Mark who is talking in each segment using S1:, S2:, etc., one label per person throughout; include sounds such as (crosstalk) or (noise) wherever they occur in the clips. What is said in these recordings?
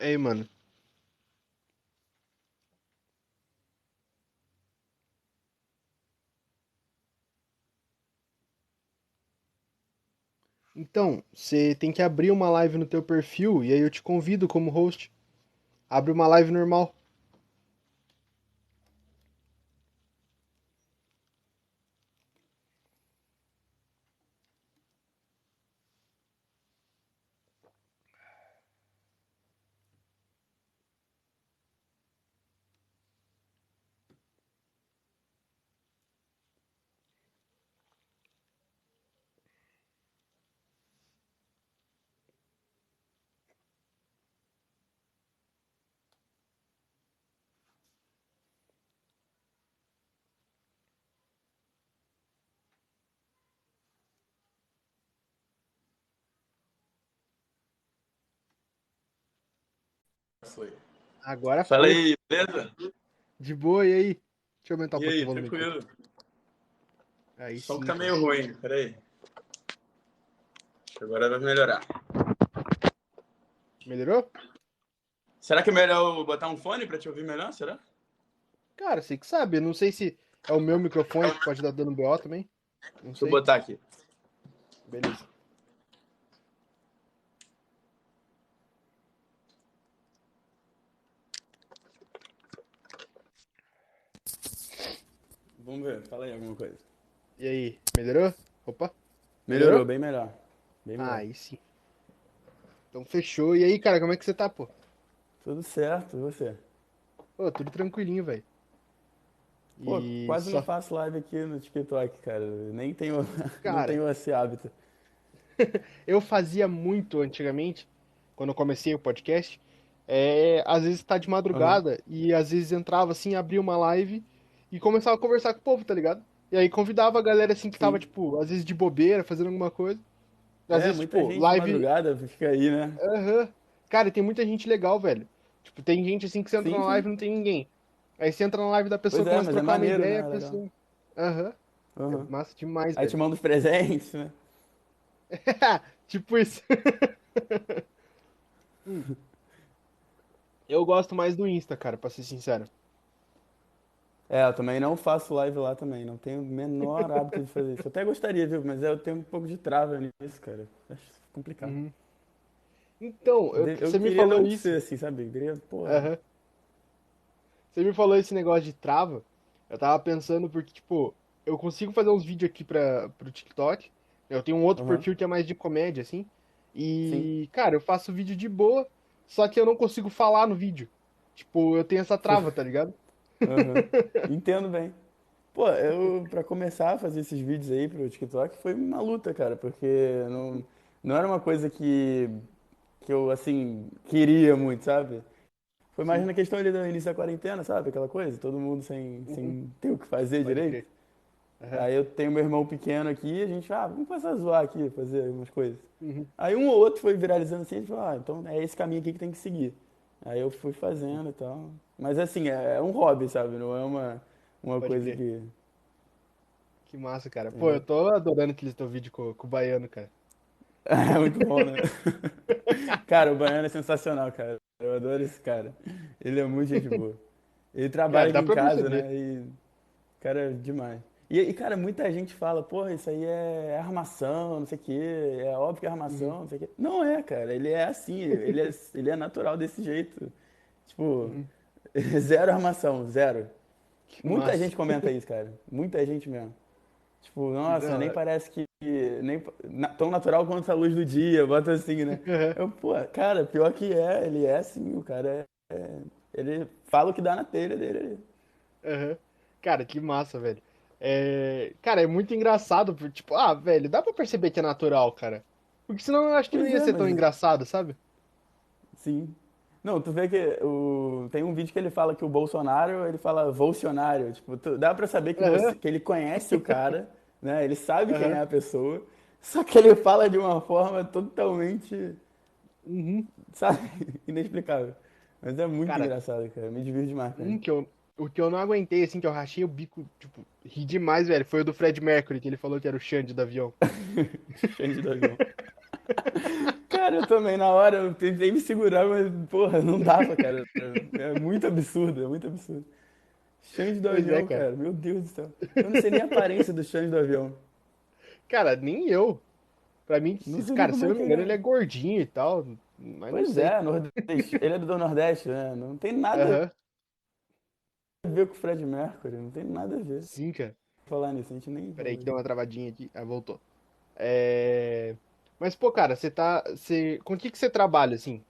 S1: Ei, mano. Então, você tem que abrir uma live no teu perfil e aí eu te convido como host. Abre uma live normal.
S2: Foi.
S1: Agora
S2: Fala
S1: foi.
S2: aí, beleza?
S1: De boa, e aí? Deixa eu aumentar um
S2: E
S1: pouquinho
S2: aí,
S1: o volume aqui.
S2: tranquilo?
S1: Aí
S2: O som
S1: sim.
S2: tá meio ruim, peraí. Agora vai melhorar.
S1: Melhorou?
S2: Será que é melhor eu botar um fone pra te ouvir melhor? Será?
S1: Cara, você que sabe. Eu não sei se é o meu microfone que pode dar dando BO também. Não
S2: Deixa eu
S1: sei.
S2: botar aqui.
S1: Beleza.
S2: Vamos ver, fala aí alguma coisa.
S1: E aí, melhorou? Opa.
S2: Melhorou,
S1: Melhorou?
S2: bem melhor. Bem melhor.
S1: Ah, aí sim. Então fechou. E aí, cara, como é que você tá, pô?
S2: Tudo certo, e você?
S1: Pô, tudo tranquilinho, velho.
S2: Pô,
S1: E
S2: quase
S1: só-
S2: não faço live aqui no TikTok, cara. Nem tenho, (laughs) não
S1: Cara.
S2: tenho esse hábito. (laughs)
S1: Eu fazia muito antigamente, quando eu comecei o podcast. É, às vezes tá de madrugada e às vezes entrava assim, abria uma live e começava a conversar com o povo, tá ligado? E aí convidava a galera assim que tava,
S2: Sim.
S1: tipo, às vezes de bobeira, fazendo alguma coisa. Às
S2: é,
S1: vezes,
S2: muita
S1: tipo,
S2: gente
S1: live.
S2: madrugada fica aí, né?
S1: Aham. Cara, e tem muita gente legal, velho. Tipo, tem gente assim que você entra
S2: Sim,
S1: na live e não tem ninguém. Aí você entra na live da pessoa,
S2: Pois é,
S1: começa a
S2: mas é
S1: trocar uma
S2: maneiro,
S1: ideia,
S2: né?
S1: a pessoa. Aham.
S2: Uhum.
S1: É massa demais,
S2: Aí te
S1: velho.
S2: manda os presentes, né? (laughs)
S1: Tipo isso. (laughs) Eu gosto mais do Insta, cara, pra ser sincero.
S2: É, eu também não faço live lá também, não tenho o menor (laughs) hábito de fazer isso. Eu até gostaria, viu? Mas eu tenho um pouco de trava nisso, cara. Acho complicado.
S1: Uhum. Então, eu-
S2: Eu
S1: você me falou
S2: não
S1: isso.
S2: ser assim, sabe? Eu queria, porra.
S1: Aham. Você me falou esse negócio de trava. Eu tava pensando porque, tipo, eu consigo fazer uns vídeos aqui pra, pro TikTok. Eu tenho um outro
S2: Aham.
S1: perfil que é mais de comédia, assim. E, cara, eu faço vídeo de boa, só que eu não consigo falar no vídeo. Tipo, eu tenho essa trava, tá ligado?
S2: Aham. Entendo bem. Pô, eu, pra começar a fazer esses vídeos aí pro TikTok, foi uma luta, cara, porque não, não era uma coisa que, que eu, assim, queria muito, sabe? Foi mais na questão ali do início da quarentena, sabe? Aquela coisa, todo mundo sem, sem ter o que fazer
S1: Uhum. Pode
S2: direito. Aí eu tenho meu irmão pequeno aqui, a gente, ah, vamos começar a zoar aqui, fazer algumas coisas.
S1: Uhum.
S2: Aí um ou outro foi viralizando assim, a gente falou, ah, então é esse caminho aqui que tem que seguir. Aí eu fui fazendo e tal. Mas assim, é, é um hobby, sabe? Não é uma, uma
S1: Pode
S2: coisa
S1: crer.
S2: que.
S1: Que massa, cara. Pô, eu tô adorando aquele teu vídeo com, com o baiano, cara. (laughs)
S2: É muito bom, né? (laughs) Cara, o Baiano é sensacional, cara. Eu adoro esse cara. Ele é muito gente boa. Ele (laughs) trabalha
S1: Cara,
S2: aqui em casa,
S1: perceber.
S2: né? E, cara, é demais. E, e, cara, muita gente fala, porra, isso aí é armação, não sei o quê, é óbvio que é armação, não sei o quê. Não é, cara, ele é assim, ele é, ele é natural desse jeito. Tipo, (laughs) zero armação, zero. Muita gente comenta isso, cara. Muita gente mesmo. Tipo, nossa, nem parece que. Nem, na- tão natural quanto a luz do dia, bota assim, né? Eu, pô, cara, pior que é, ele é assim, o cara é, é- Ele fala o que dá na telha dele ali.
S1: Aham. Cara, que massa, velho. É, Cara, é muito engraçado, tipo, ah, velho, dá pra perceber que é natural, cara. Porque senão eu acho que não
S2: Pois
S1: ia
S2: é,
S1: ser tão engraçado, sabe?
S2: Sim. Não, tu vê que o, tem um vídeo que ele fala que o Bolsonaro, ele fala Bolsonaro. Tipo, tu- dá pra saber que,
S1: Aham.
S2: você- que ele conhece o cara, (laughs) né? Ele sabe quem
S1: Aham.
S2: é a pessoa, só que ele fala de uma forma totalmente,
S1: Uhum.
S2: sabe, (laughs) inexplicável. Mas é muito
S1: Cara,
S2: engraçado, cara. Me divirto demais, cara.
S1: Um que eu, o que eu não aguentei, assim, que eu rachei o bico, tipo, ri demais, velho, foi o do Fred Mercury, que ele falou que era o Xande do avião. (laughs)
S2: Xande do avião. Cara, eu também, na hora, eu tentei me segurar, mas, porra, não dava, cara. É muito absurdo, é muito absurdo. Chance do
S1: Pois é,
S2: avião,
S1: cara.
S2: cara. Meu Deus do céu. Eu não sei nem a aparência do chance do avião.
S1: Cara, nem eu. Pra mim,
S2: Não
S1: cara, se eu não
S2: é
S1: me engano,
S2: é.
S1: ele é gordinho e tal. Mas
S2: Pois é, Nordeste. Ele é do Nordeste, né? Não tem nada
S1: Aham.
S2: a ver com o Fred Mercury, não tem nada a ver.
S1: Sim, cara.
S2: Falar nisso, a gente nem.
S1: Peraí que deu uma travadinha aqui. Ah, voltou. É... Mas, pô, cara, você tá. Você... Com o que que você trabalha, assim?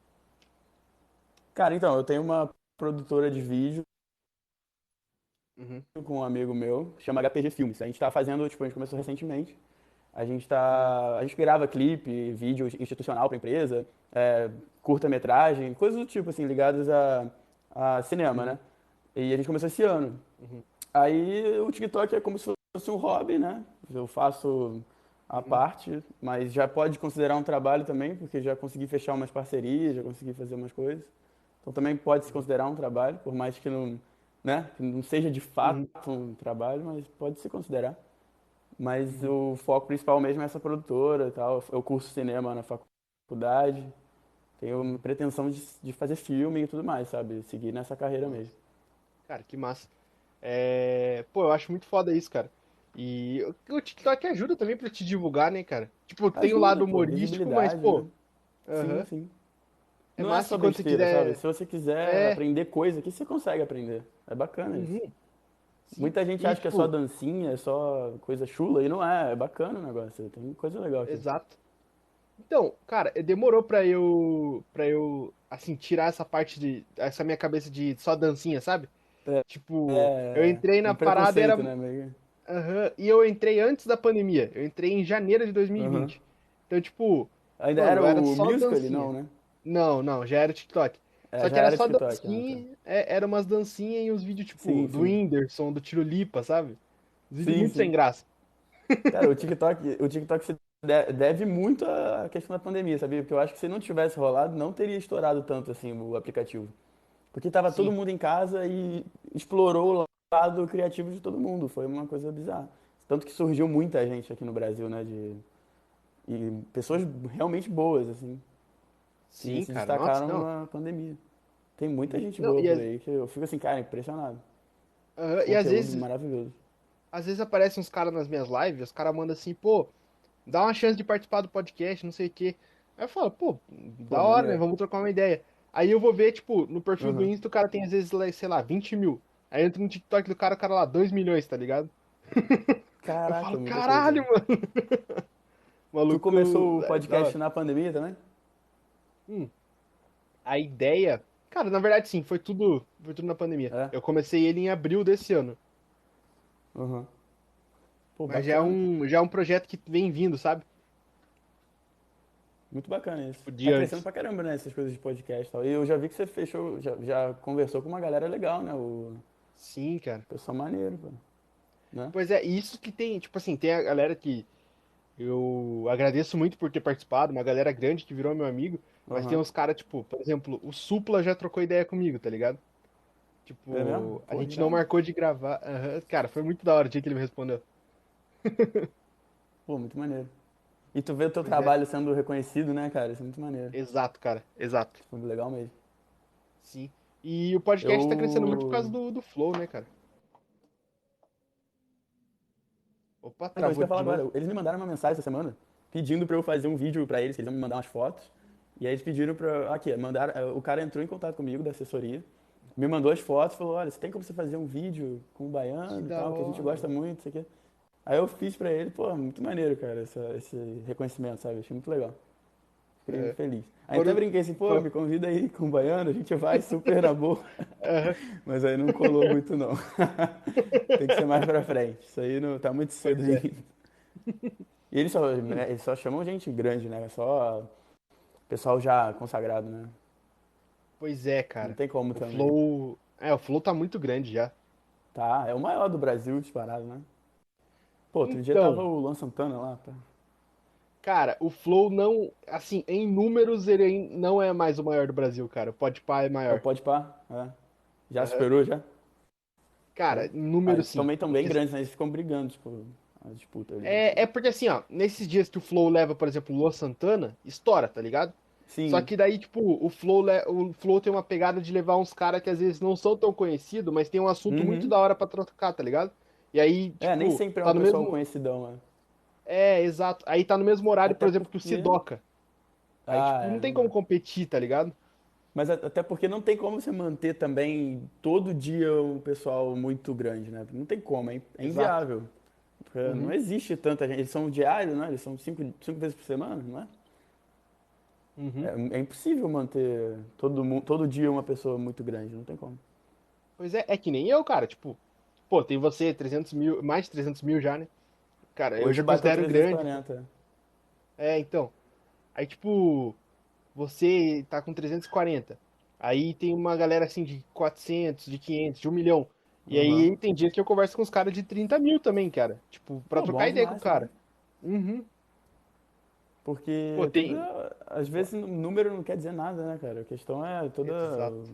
S2: Cara, então, eu tenho uma produtora de vídeo
S1: Uhum.
S2: com um amigo meu, chama HPG Filmes. A gente tá fazendo, tipo, a gente começou recentemente. A gente tá. A gente grava clipe, vídeo institucional pra empresa, é, curta-metragem, coisas do tipo, assim, ligadas a, a cinema, né? E a gente começou esse ano.
S1: Uhum.
S2: Aí o TikTok é como se fosse um hobby, né? Eu faço à parte, mas já pode considerar um trabalho também, porque já consegui fechar umas parcerias, já consegui fazer umas coisas. Então também pode se considerar um trabalho, por mais que não, né, que não seja de fato um trabalho, mas pode se considerar. Mas o foco principal mesmo é essa produtora e tal. Eu curso cinema na faculdade. Tenho pretensão de, de fazer filme e tudo mais, sabe? Seguir nessa carreira mesmo.
S1: Cara, que massa. É... Pô, eu acho muito foda isso, cara. E o TikTok ajuda também pra te divulgar, né, cara? Tipo, tem o
S2: Ajuda,
S1: lado
S2: pô,
S1: humorístico, mas,
S2: visibilidade,
S1: pô.
S2: né? Sim, sim.
S1: É
S2: Não
S1: massa
S2: é só
S1: que
S2: besteira,
S1: quiser-
S2: sabe? Se você quiser
S1: É.
S2: aprender coisa aqui, você consegue aprender. É bacana isso.
S1: Uhum. Sim.
S2: Muita gente
S1: E,
S2: acha que é
S1: tipo,
S2: só dancinha, é só coisa chula, e não é. É bacana o negócio. Tem coisa legal aqui.
S1: Exato. Então, cara, demorou pra eu, pra eu, assim, tirar essa parte de, essa minha cabeça de só dancinha, sabe?
S2: É.
S1: Tipo,
S2: É,
S1: eu entrei na parada e era,
S2: né,
S1: Aham, e eu entrei antes da pandemia. Eu entrei em janeiro de 2020. Então, tipo,
S2: Ainda
S1: Mano,
S2: era
S1: era
S2: o musical,
S1: dancinha.
S2: não, né?
S1: não, não, já era TikTok.
S2: É,
S1: Só que era
S2: era
S1: só
S2: TikTok,
S1: dancinha,
S2: ah,
S1: é, era umas dancinhas e uns vídeos, tipo,
S2: Sim,
S1: do
S2: sim.
S1: Whindersson, do Tirolipa, sabe? Uns vídeos
S2: Sim,
S1: muito
S2: sim.
S1: sem graça.
S2: tá. Cara, o TikTok, o TikTok se de- deve muito à questão da pandemia, sabia? Porque eu acho que se não tivesse rolado, não teria estourado tanto assim o aplicativo. Porque tava todo mundo em casa e explorou o lado criativo de todo mundo. Foi uma coisa bizarra. Tanto que surgiu muita gente aqui no Brasil, né? De... E pessoas realmente boas, assim. que
S1: Sim,
S2: se
S1: cara,
S2: destacaram
S1: nossa,
S2: na pandemia. Tem muita gente
S1: Não,
S2: boa por aí que eu fico assim, cara, impressionado.
S1: Aham, e às vezes,
S2: maravilhoso.
S1: às vezes aparecem uns caras nas minhas lives, os caras mandam assim, pô, dá uma chance de participar do podcast, não sei o quê. Aí eu falo, pô, da hora, né? Vamos trocar uma ideia. Aí eu vou ver, tipo, no perfil do
S2: Uhum.
S1: Insta, o cara tem às vezes, sei lá, 20 mil. Aí entra no TikTok do cara, o cara lá, 2 milhões, tá ligado? Eu
S2: Caraca,
S1: falo,
S2: muita
S1: caralho,
S2: coisa.
S1: mano. (laughs) Maluco,
S2: Tu começou o
S1: é,
S2: podcast
S1: hora.
S2: na pandemia também?
S1: A ideia, cara, na verdade sim, foi tudo, foi tudo na pandemia.
S2: É?
S1: Eu comecei ele em abril desse ano.
S2: Uhum. Pô,
S1: Mas já é um, já é um projeto que vem vindo, sabe?
S2: Muito bacana isso. Tá crescendo pra caramba, né? Essas coisas de podcast e tal. E eu já vi que você fechou, já, já conversou com uma galera legal, né? O
S1: Sim, cara.
S2: pessoal maneiro, pô. Né?
S1: Pois é, isso que tem, tipo assim, tem a galera que eu agradeço muito por ter participado, uma galera grande que virou meu amigo, mas
S2: Aham.
S1: tem uns caras, tipo, por exemplo, o Supla já trocou ideia comigo, tá ligado? Tipo,
S2: É mesmo?
S1: a
S2: Pô,
S1: gente não marcou de gravar. Aham, Cara, foi muito da hora o dia que ele me respondeu. (laughs)
S2: Pô, muito maneiro. E tu vê o teu
S1: Pois é.
S2: trabalho sendo reconhecido, né, cara? Isso é muito maneiro.
S1: Exato, cara, exato.
S2: Muito legal mesmo.
S1: Sim. E o podcast tá crescendo muito por
S2: Eu-
S1: causa do, do Flow, né, cara? Opa,
S2: Então, isso que
S1: travou
S2: eu ia falar agora. Eles me mandaram uma mensagem essa semana pedindo pra eu fazer um vídeo pra eles, que eles iam me mandar umas fotos. E aí eles pediram pra. Aqui, mandaram. O cara entrou em contato comigo da assessoria, me mandou as fotos, falou: olha, você tem como você fazer um vídeo com o baiano
S1: Que
S2: e tal, que a gente
S1: hora.
S2: gosta muito, isso aqui. Aí eu fiz pra ele, pô, muito maneiro, cara, essa- esse reconhecimento, sabe? Achei muito legal. Fiquei
S1: É.
S2: feliz. Aí
S1: Quando-
S2: até brinquei assim, pô, me convida aí com o baiano, a gente vai super na boa.
S1: Aham. (laughs)
S2: Mas aí não colou muito, não. (laughs) Tem que ser mais pra frente. Isso aí não tá muito cedo
S1: Pois é.
S2: E eles só, né, eles só chamam gente grande, né? Só pessoal já consagrado, né?
S1: Pois é, cara.
S2: Não tem como
S1: O
S2: também.
S1: Flow. É, o Flow tá muito grande já.
S2: Tá, é o maior do Brasil disparado, né? Pô, outro dia
S1: Então.
S2: tava o Luan Santana lá. Pá.
S1: Cara, o Flow não. Assim, em números, ele não é mais o maior do Brasil, cara. O Podpah é
S2: É o
S1: maior.
S2: Pode Pá? É. Já
S1: Aham.
S2: superou, já?
S1: Cara, em números sim.
S2: também tão bem
S1: Porque-
S2: grandes, né? Eles ficam brigando, tipo, a disputa ali.
S1: É, é porque assim, ó, nesses dias que o Flow leva, por exemplo, o Luan Santana, estoura, tá ligado?
S2: Sim,
S1: Só que daí, tipo, o Flow, o Flow tem uma pegada de levar uns caras que às vezes não são tão conhecidos, mas tem um assunto
S2: Uhum.
S1: muito da hora pra trocar, tá ligado? E aí, tipo,
S2: é, nem sempre é
S1: tá
S2: um
S1: no
S2: pessoal
S1: mesmo...
S2: conhecidão, né?
S1: É, exato. Aí tá no mesmo horário, por
S2: Até
S1: exemplo, que o
S2: porque-
S1: Sidoca. Aí,
S2: Ah,
S1: tipo, não
S2: é,
S1: tem como competir, tá ligado?
S2: Mas até porque não tem como você manter também todo dia um pessoal muito grande, né? Não tem como, é é
S1: Exato.
S2: inviável. Porque
S1: Uhum.
S2: não existe tanta gente. Eles são diários, né? Eles são cinco, cinco vezes por semana, não é?
S1: Uhum.
S2: É, é impossível manter todo, todo dia uma pessoa muito grande, não tem como.
S1: Pois é, é que nem eu, cara. Tipo, pô, tem você, 300 mil, mais de 300 mil já, né? Cara, eu
S2: Hoje bateu
S1: considero grande.
S2: 340.
S1: É, então. Aí, tipo, você tá com 340. Aí tem uma galera assim de 400, de 500, de 1 milhão. E aí
S2: Uhum.
S1: tem dias que eu converso com os caras de 30 mil também, cara. Tipo, pra
S2: Pô,
S1: trocar ideia com o
S2: demais,
S1: cara. Uhum.
S2: Porque
S1: Pô, tem-
S2: toda- às vezes o número não quer dizer nada, né, cara? A questão é toda
S1: Exato.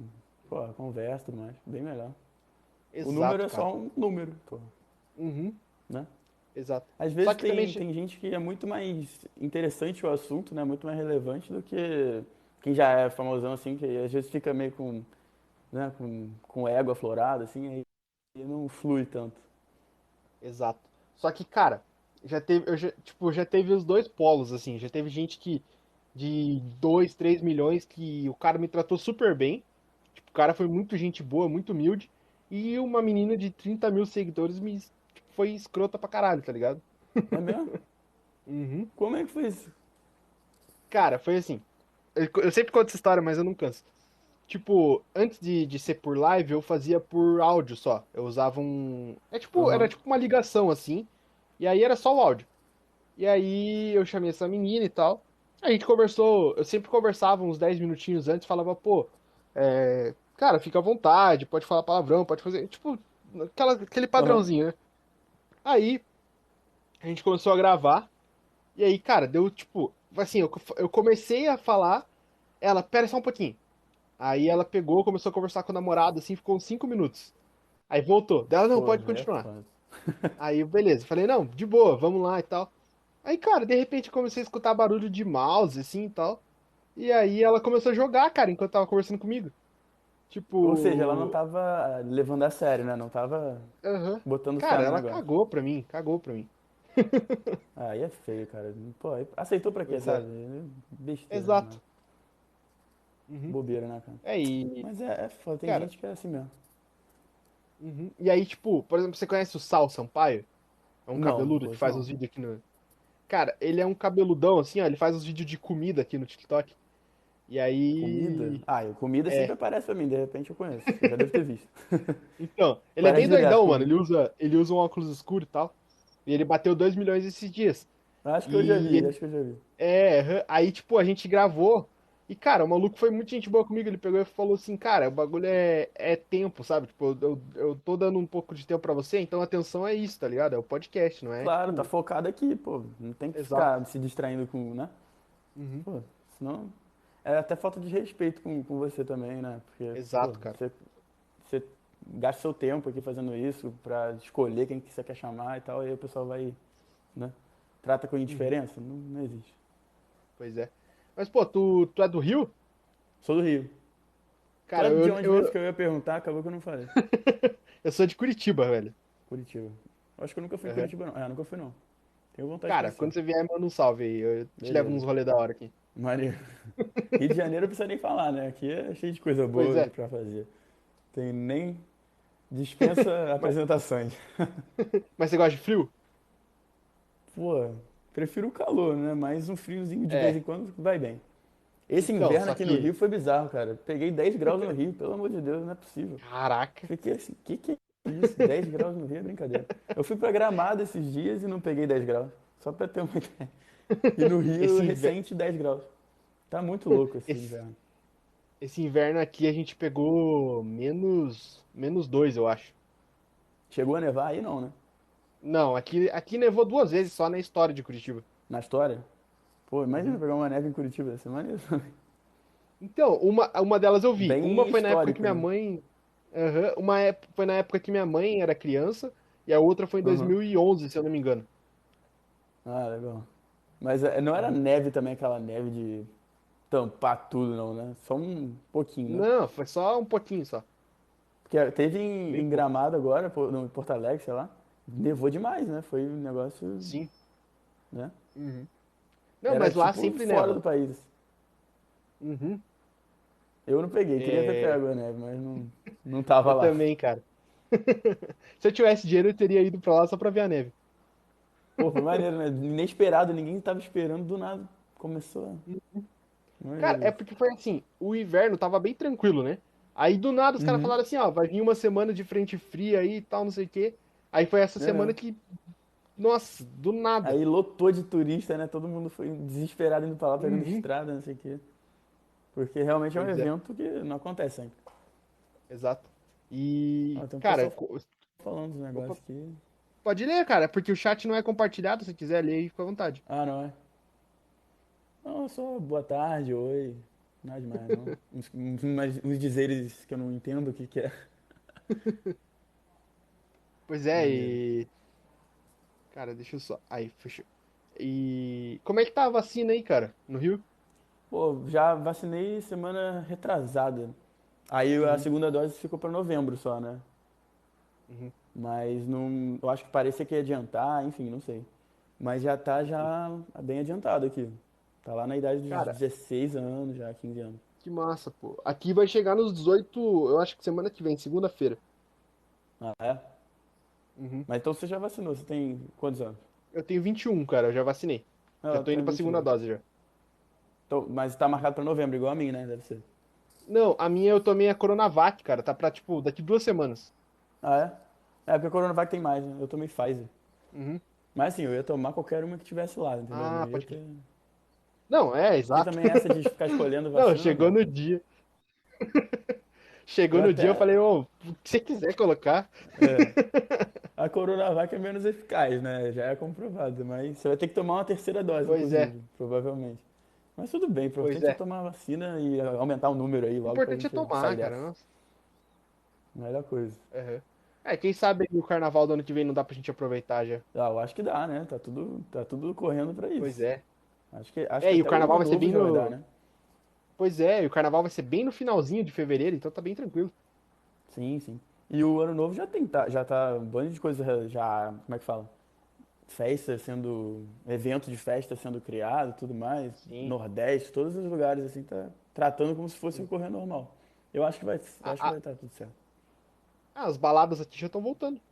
S2: pô, a conversa e tudo mais, bem melhor.
S1: Exato,
S2: o número é
S1: cara.
S2: só um número, pô,
S1: Uhum.
S2: né?
S1: Exato.
S2: Às vezes tem,
S1: também-
S2: tem gente que é muito mais interessante o assunto, né? Muito mais relevante do que quem já é famosão, assim, que às vezes fica meio com, né, com, com ego aflorado, assim, aí não flui tanto.
S1: Exato. Só que, cara, já teve, eu já, tipo, já teve os dois polos, assim. Já teve gente que de 2, 3 milhões que o cara me tratou super bem. Tipo, o cara foi muito gente boa, muito humilde. E uma menina de 30 mil seguidores me foi escrota pra caralho, tá ligado?
S2: É mesmo? (laughs)
S1: Uhum.
S2: Como é que foi isso?
S1: Cara, foi assim. Eu, eu sempre conto essa história, mas eu não canso. Tipo, antes de, de ser por live, eu fazia por áudio só. Eu usava um. É tipo,
S2: Uhum.
S1: era tipo uma ligação assim. E aí era só o áudio. E aí eu chamei essa menina e tal. A gente conversou, eu sempre conversava uns 10 minutinhos antes, falava, pô, é, cara, fica à vontade, pode falar palavrão, pode fazer. Tipo, aquela, aquele padrãozinho, né? Aí a gente começou a gravar. E aí, cara, deu tipo. Assim, eu, eu comecei a falar, ela, pera só um pouquinho. Aí ela pegou, começou a conversar com o namorado, assim, ficou uns 5 minutos. Aí voltou. Dela, não,
S2: Pô,
S1: pode
S2: é
S1: continuar.
S2: foda. (laughs)
S1: Aí, beleza. Falei, não, de boa, vamos lá e tal. Aí, cara, de repente eu comecei a escutar barulho de mouse, assim e tal. E aí ela começou a jogar, cara, enquanto tava conversando comigo. Tipo.
S2: Ou seja, ela não tava levando a sério, né? Não tava
S1: Aham.
S2: botando
S1: Cara, ela
S2: negócio.
S1: cagou pra mim, cagou pra mim. (laughs)
S2: Aí é feio, cara. Pô, aí aceitou pra quê,
S1: é.
S2: sabe? Besteira.
S1: Exato.
S2: Né?
S1: Uhum.
S2: Bobeira, né, cara?
S1: É, e.
S2: Mas é, é foda. Tem
S1: Cara.
S2: gente que é assim mesmo.
S1: Uhum. E aí, tipo, por exemplo, você conhece o Sal Sampaio? É um
S2: Não,
S1: cabeludo
S2: não
S1: que faz
S2: conheço
S1: uns vídeos aqui no. Cara, ele é um cabeludão, assim, ó. Ele faz uns vídeos de comida aqui no TikTok. E aí.
S2: Comida? Ah, comida
S1: É.
S2: sempre aparece pra mim, de repente eu conheço. Eu já devo ter visto. (laughs)
S1: Então, ele é bem doidão, mano. Ele usa, ele usa um óculos escuro e tal. E ele bateu 2 milhões esses dias.
S2: Acho que eu já vi,
S1: E-
S2: acho que eu já vi.
S1: É, aí, tipo, a gente gravou. E, cara, o maluco foi muito gente boa comigo. Ele pegou e falou assim: Cara, o bagulho é, é tempo, sabe? Tipo, eu, eu tô dando um pouco de tempo pra você, então a atenção é isso, tá ligado? É o podcast, não é?
S2: Claro,
S1: tipo,
S2: tá focado aqui, pô. Não tem que
S1: Exato.
S2: ficar se distraindo com, né?
S1: uhum.
S2: Pô, senão. É até falta de respeito com, com você também, né? Porque,
S1: Exato,
S2: pô,
S1: cara.
S2: Você, você gasta seu tempo aqui fazendo isso pra escolher quem que você quer chamar e tal, e aí o pessoal vai, né? Trata com indiferença? Não, não existe.
S1: Pois é. Mas, pô, tu, tu é do Rio?
S2: Sou do Rio.
S1: Cara, eu,
S2: de onde
S1: eu,
S2: que eu ia perguntar, acabou que eu não falei. (laughs)
S1: eu sou de Curitiba, velho.
S2: Curitiba. Eu Acho que eu nunca fui em. Curitiba, não. É, nunca fui, não. Tenho vontade
S1: Cara,
S2: de
S1: quando você vier, manda um salve aí. Eu te
S2: Beleza.
S1: levo uns rolê da hora aqui.
S2: Maneiro. (laughs) Rio de Janeiro não precisa nem falar, né? Aqui é cheio de coisa boa
S1: Pois é.
S2: pra fazer. Tem nem dispensa (laughs) apresentações. (laughs)
S1: Mas você gosta de frio?
S2: Pô, prefiro o calor, né? Mas um friozinho de
S1: É.
S2: vez em quando vai bem. Esse
S1: Então,
S2: inverno aqui no Rio foi bizarro, cara. Peguei 10 graus no Rio, pelo amor de Deus, não é possível.
S1: Caraca.
S2: Fiquei assim, que que é isso? 10 graus no Rio é brincadeira. Eu fui pra Gramado esses dias e não peguei 10 graus. Só pra ter uma ideia. E no Rio,
S1: Esse
S2: recente, 10 graus. Tá muito (laughs) louco esse
S1: Esse-
S2: inverno.
S1: Esse inverno aqui a gente pegou menos, menos dois, eu acho.
S2: Chegou a nevar aí, não, né?
S1: Não, aqui, aqui nevou duas vezes só na história de Curitiba.
S2: Na história. Pô,
S1: Uhum.
S2: imagina pegar uma neve em Curitiba, deve ser maneiro também.
S1: Então, uma, uma delas eu vi.
S2: Bem
S1: uma foi na época que minha
S2: né?
S1: mãe. Aham, uma ép- foi na época que minha mãe era criança. E a outra foi em
S2: Aham.
S1: 2011, se eu não me engano.
S2: Ah, legal. Mas é, não era neve também, aquela neve de tampar tudo, não, né? Só um pouquinho, né?
S1: Não, foi só um pouquinho só.
S2: Porque teve em, em Gramado agora, no Porto Alegre, sei lá, nevou demais, né? Foi um negócio,
S1: Sim.
S2: né?
S1: Uhum. Não,
S2: Era,
S1: mas lá
S2: tipo,
S1: sempre
S2: fora
S1: neva.
S2: do país.
S1: Uhum.
S2: Eu não peguei, queria ter
S1: É,
S2: pego a neve, mas não, não tava
S1: eu
S2: lá.
S1: também, cara. (laughs) Se eu tivesse dinheiro, eu teria ido pra lá só pra ver a neve.
S2: Pô, foi maneiro, né? Inesperado, ninguém tava esperando, do nada. Começou a...
S1: Cara, é porque foi assim, o inverno tava bem tranquilo, né? Aí do nada os caras
S2: Uhum.
S1: falaram assim, ó, vai vir uma semana de frente fria aí e tal, não sei o quê. Aí foi essa semana
S2: É.
S1: que, nossa, do nada.
S2: Aí lotou de turista, né? Todo mundo foi desesperado indo pra lá, pegando
S1: Uhum.
S2: estrada, não sei o quê. Porque realmente é um
S1: Pois é.
S2: evento que não acontece sempre.
S1: Exato. E,
S2: um
S1: cara,
S2: falando dos negócios aqui.
S1: Pode ler, cara, porque o chat não é compartilhado, se quiser ler aí, fica à vontade.
S2: Ah, não é? Não, só boa tarde, oi. Nada demais, não. (laughs) Uns, uns, uns dizeres que eu não entendo o que que é.
S1: Pois é, e... Cara, deixa eu só... Aí, fechou. E... Como é que tá a vacina aí, cara, no Rio?
S2: Pô, já vacinei semana retrasada. Aí a
S1: Uhum,
S2: segunda dose ficou pra novembro só, né?
S1: uhum.
S2: Mas não, eu acho que parecia que ia adiantar, enfim, não sei. Mas já tá já bem adiantado aqui. Tá lá na idade dos
S1: Cara,
S2: 16 anos, já 15 anos.
S1: que massa, pô. Aqui vai chegar nos 18, eu acho que semana que vem, segunda-feira.
S2: Ah, é?
S1: Uhum.
S2: Mas então você já vacinou, você tem quantos anos?
S1: Eu tenho 21, cara, eu já vacinei.
S2: Ah,
S1: Já tô indo
S2: tenho
S1: pra segunda
S2: 21.
S1: dose já.
S2: Então, mas tá marcado pra novembro, igual a mim, né? Deve ser.
S1: Não, a minha eu tomei a Coronavac, cara. Tá pra, tipo, daqui duas semanas.
S2: Ah, é? É, porque a Coronavac tem mais, né? Eu tomei Pfizer.
S1: Uhum.
S2: Mas assim, eu ia tomar qualquer uma que tivesse lá, entendeu?
S1: Ah,
S2: Não
S1: pode
S2: ter...
S1: Não, é, exato.
S2: também essa de ficar escolhendo (laughs)
S1: Não,
S2: vacina,
S1: chegou
S2: não.
S1: no dia. (laughs) Chegou
S2: Eu
S1: no dia, eu
S2: até...
S1: falei, ô, o que você quiser colocar.
S2: É. (laughs) A Coronavac é menos eficaz, né? Já é comprovado, mas você vai ter que tomar uma terceira dose,
S1: Pois é,
S2: provavelmente. Mas tudo bem, o importante é
S1: é.
S2: tomar a vacina e aumentar o número aí
S1: O
S2: logo pra
S1: importante é tomar, cara. Nossa.
S2: Melhor coisa.
S1: Uhum. É, quem sabe o carnaval do ano que vem não dá pra gente aproveitar já.
S2: Ah, eu acho que dá, né? Tá tudo, tá tudo correndo pra
S1: Pois
S2: isso.
S1: é.
S2: Acho que, acho
S1: É,
S2: que
S1: e o
S2: o
S1: carnaval vai ser bem
S2: vai dar,
S1: no.
S2: né?
S1: Pois é, e o carnaval vai ser bem no finalzinho de fevereiro, então tá bem tranquilo.
S2: Sim, sim. E o ano novo já tem, tá, já tá um bando de coisa já, como é que fala? Festa sendo, evento de festa sendo criado, tudo mais.
S1: Sim.
S2: Nordeste, todos os lugares assim tá tratando como se fosse ocorrer normal. Eu acho que vai, eu
S1: A-
S2: acho que vai estar tudo certo.
S1: Ah, as baladas aqui já estão voltando. (laughs)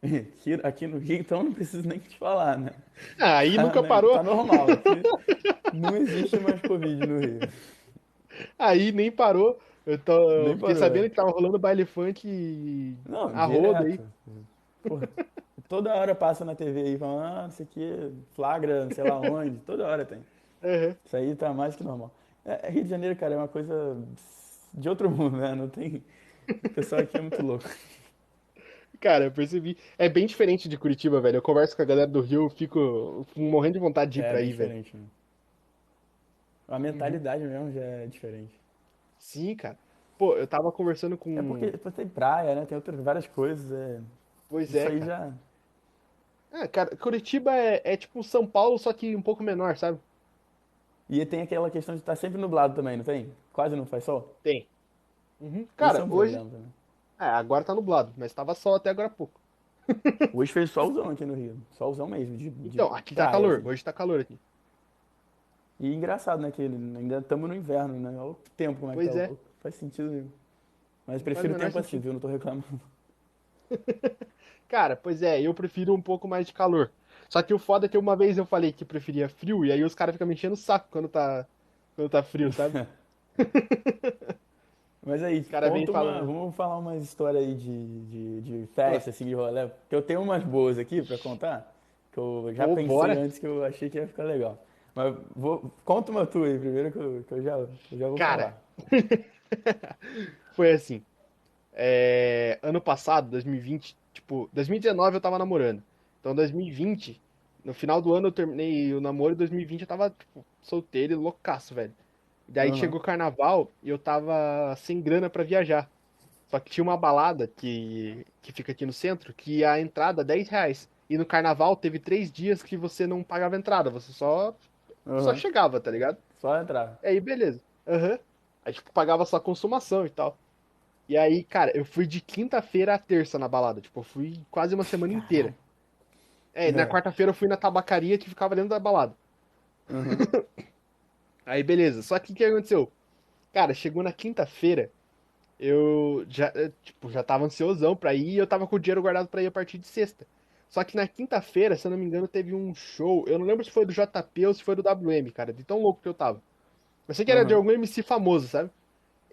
S2: Aqui, aqui no Rio, então não preciso nem te falar, né?
S1: Ah, aí
S2: Tá,
S1: nunca
S2: né?
S1: parou.
S2: Tá normal. Aqui não existe mais Covid no Rio.
S1: Aí nem parou. Eu tô, eu
S2: Nem
S1: fiquei
S2: parou,
S1: sabendo
S2: é.
S1: que tava rolando baile funk
S2: Não,
S1: a roda aí.
S2: Porra, toda hora passa na TV aí falando, ah, não sei o que, flagra, não sei lá onde. Toda hora tem.
S1: Uhum.
S2: Isso aí tá mais que normal. É, Rio de Janeiro, cara, é uma coisa de outro mundo, né? Não tem. O pessoal aqui é muito louco.
S1: Cara, eu percebi. É bem diferente de Curitiba, velho. Eu converso com a galera do Rio, fico morrendo de vontade de ir
S2: É
S1: pra aí, velho.
S2: diferente, né? A
S1: Uhum.
S2: mentalidade mesmo já é diferente.
S1: Sim, cara. Pô, eu tava conversando
S2: É porque,
S1: com.
S2: porque tem praia, né? Tem outras, várias coisas. É...
S1: Pois
S2: Isso
S1: é,
S2: aí
S1: cara.
S2: já.
S1: É, cara, Curitiba é, é tipo São Paulo, só que um pouco menor, sabe?
S2: E tem aquela questão de estar sempre nublado também, não tem? Quase não faz sol?
S1: Tem. Uhum.
S2: Isso é
S1: Cara,
S2: um
S1: hoje.
S2: problema também.
S1: É, agora tá nublado, mas tava sol até agora há pouco. (laughs)
S2: Hoje fez solzão aqui no Rio. Solzão mesmo, de, de
S1: Então, aqui tá
S2: praia,
S1: calor.
S2: assim.
S1: Hoje tá calor aqui.
S2: E engraçado, né? Que ainda estamos no inverno, né? Olha o tempo como é que
S1: Pois
S2: tá.
S1: é.
S2: Faz sentido nenhum. Mas prefiro o tempo assim,
S1: sentido.
S2: viu? Não tô reclamando. (laughs)
S1: Cara, pois é, eu prefiro um pouco mais de calor. Só que o foda é que uma vez eu falei que preferia frio, e aí os caras ficam me enchendo o saco quando tá, quando tá frio, sabe? (laughs)
S2: Mas aí,
S1: caras vêm
S2: conta uma, vamos falar uma história aí de, de, de festa, assim, de rolê. Porque eu tenho umas boas aqui pra contar, que eu já
S1: Pô,
S2: pensei
S1: bora.
S2: antes que eu achei que ia ficar legal. Mas vou, conta uma tua aí primeiro que eu, que eu já, eu já vou
S1: Cara,
S2: falar. (laughs)
S1: foi assim. é, ano passado, 2020, tipo, 2019 eu tava namorando. Então 2020, no final do ano eu terminei o namoro e 2020 eu tava, tipo, solteiro e loucaço, velho. Daí
S2: Aham.
S1: chegou o carnaval e eu tava sem grana pra viajar. Só que tinha uma balada que, que fica aqui no centro que a entrada é 10 reais. E no carnaval teve três dias que você não pagava entrada, você só,
S2: Aham.
S1: só chegava, tá ligado?
S2: Só entrar.
S1: Aí, beleza. Aham. Aí, tipo, pagava só consumação e tal. E aí, cara, eu fui de quinta-feira a terça na balada. Tipo, eu fui quase uma semana inteira. É, e na
S2: É.
S1: quarta-feira eu fui na tabacaria que ficava dentro da balada.
S2: Uhum. (laughs)
S1: Aí, beleza. Só que o que aconteceu? Cara, chegou na quinta-feira, eu já, eh, tipo, já tava ansiosão pra ir e eu tava com o dinheiro guardado pra ir a partir de sexta. Só que na quinta-feira, se eu não me engano, teve um show. Eu não lembro se foi do JP ou se foi do WM, cara, de tão louco que eu tava. Eu sei que era de
S2: Aham.
S1: algum MC famoso, sabe?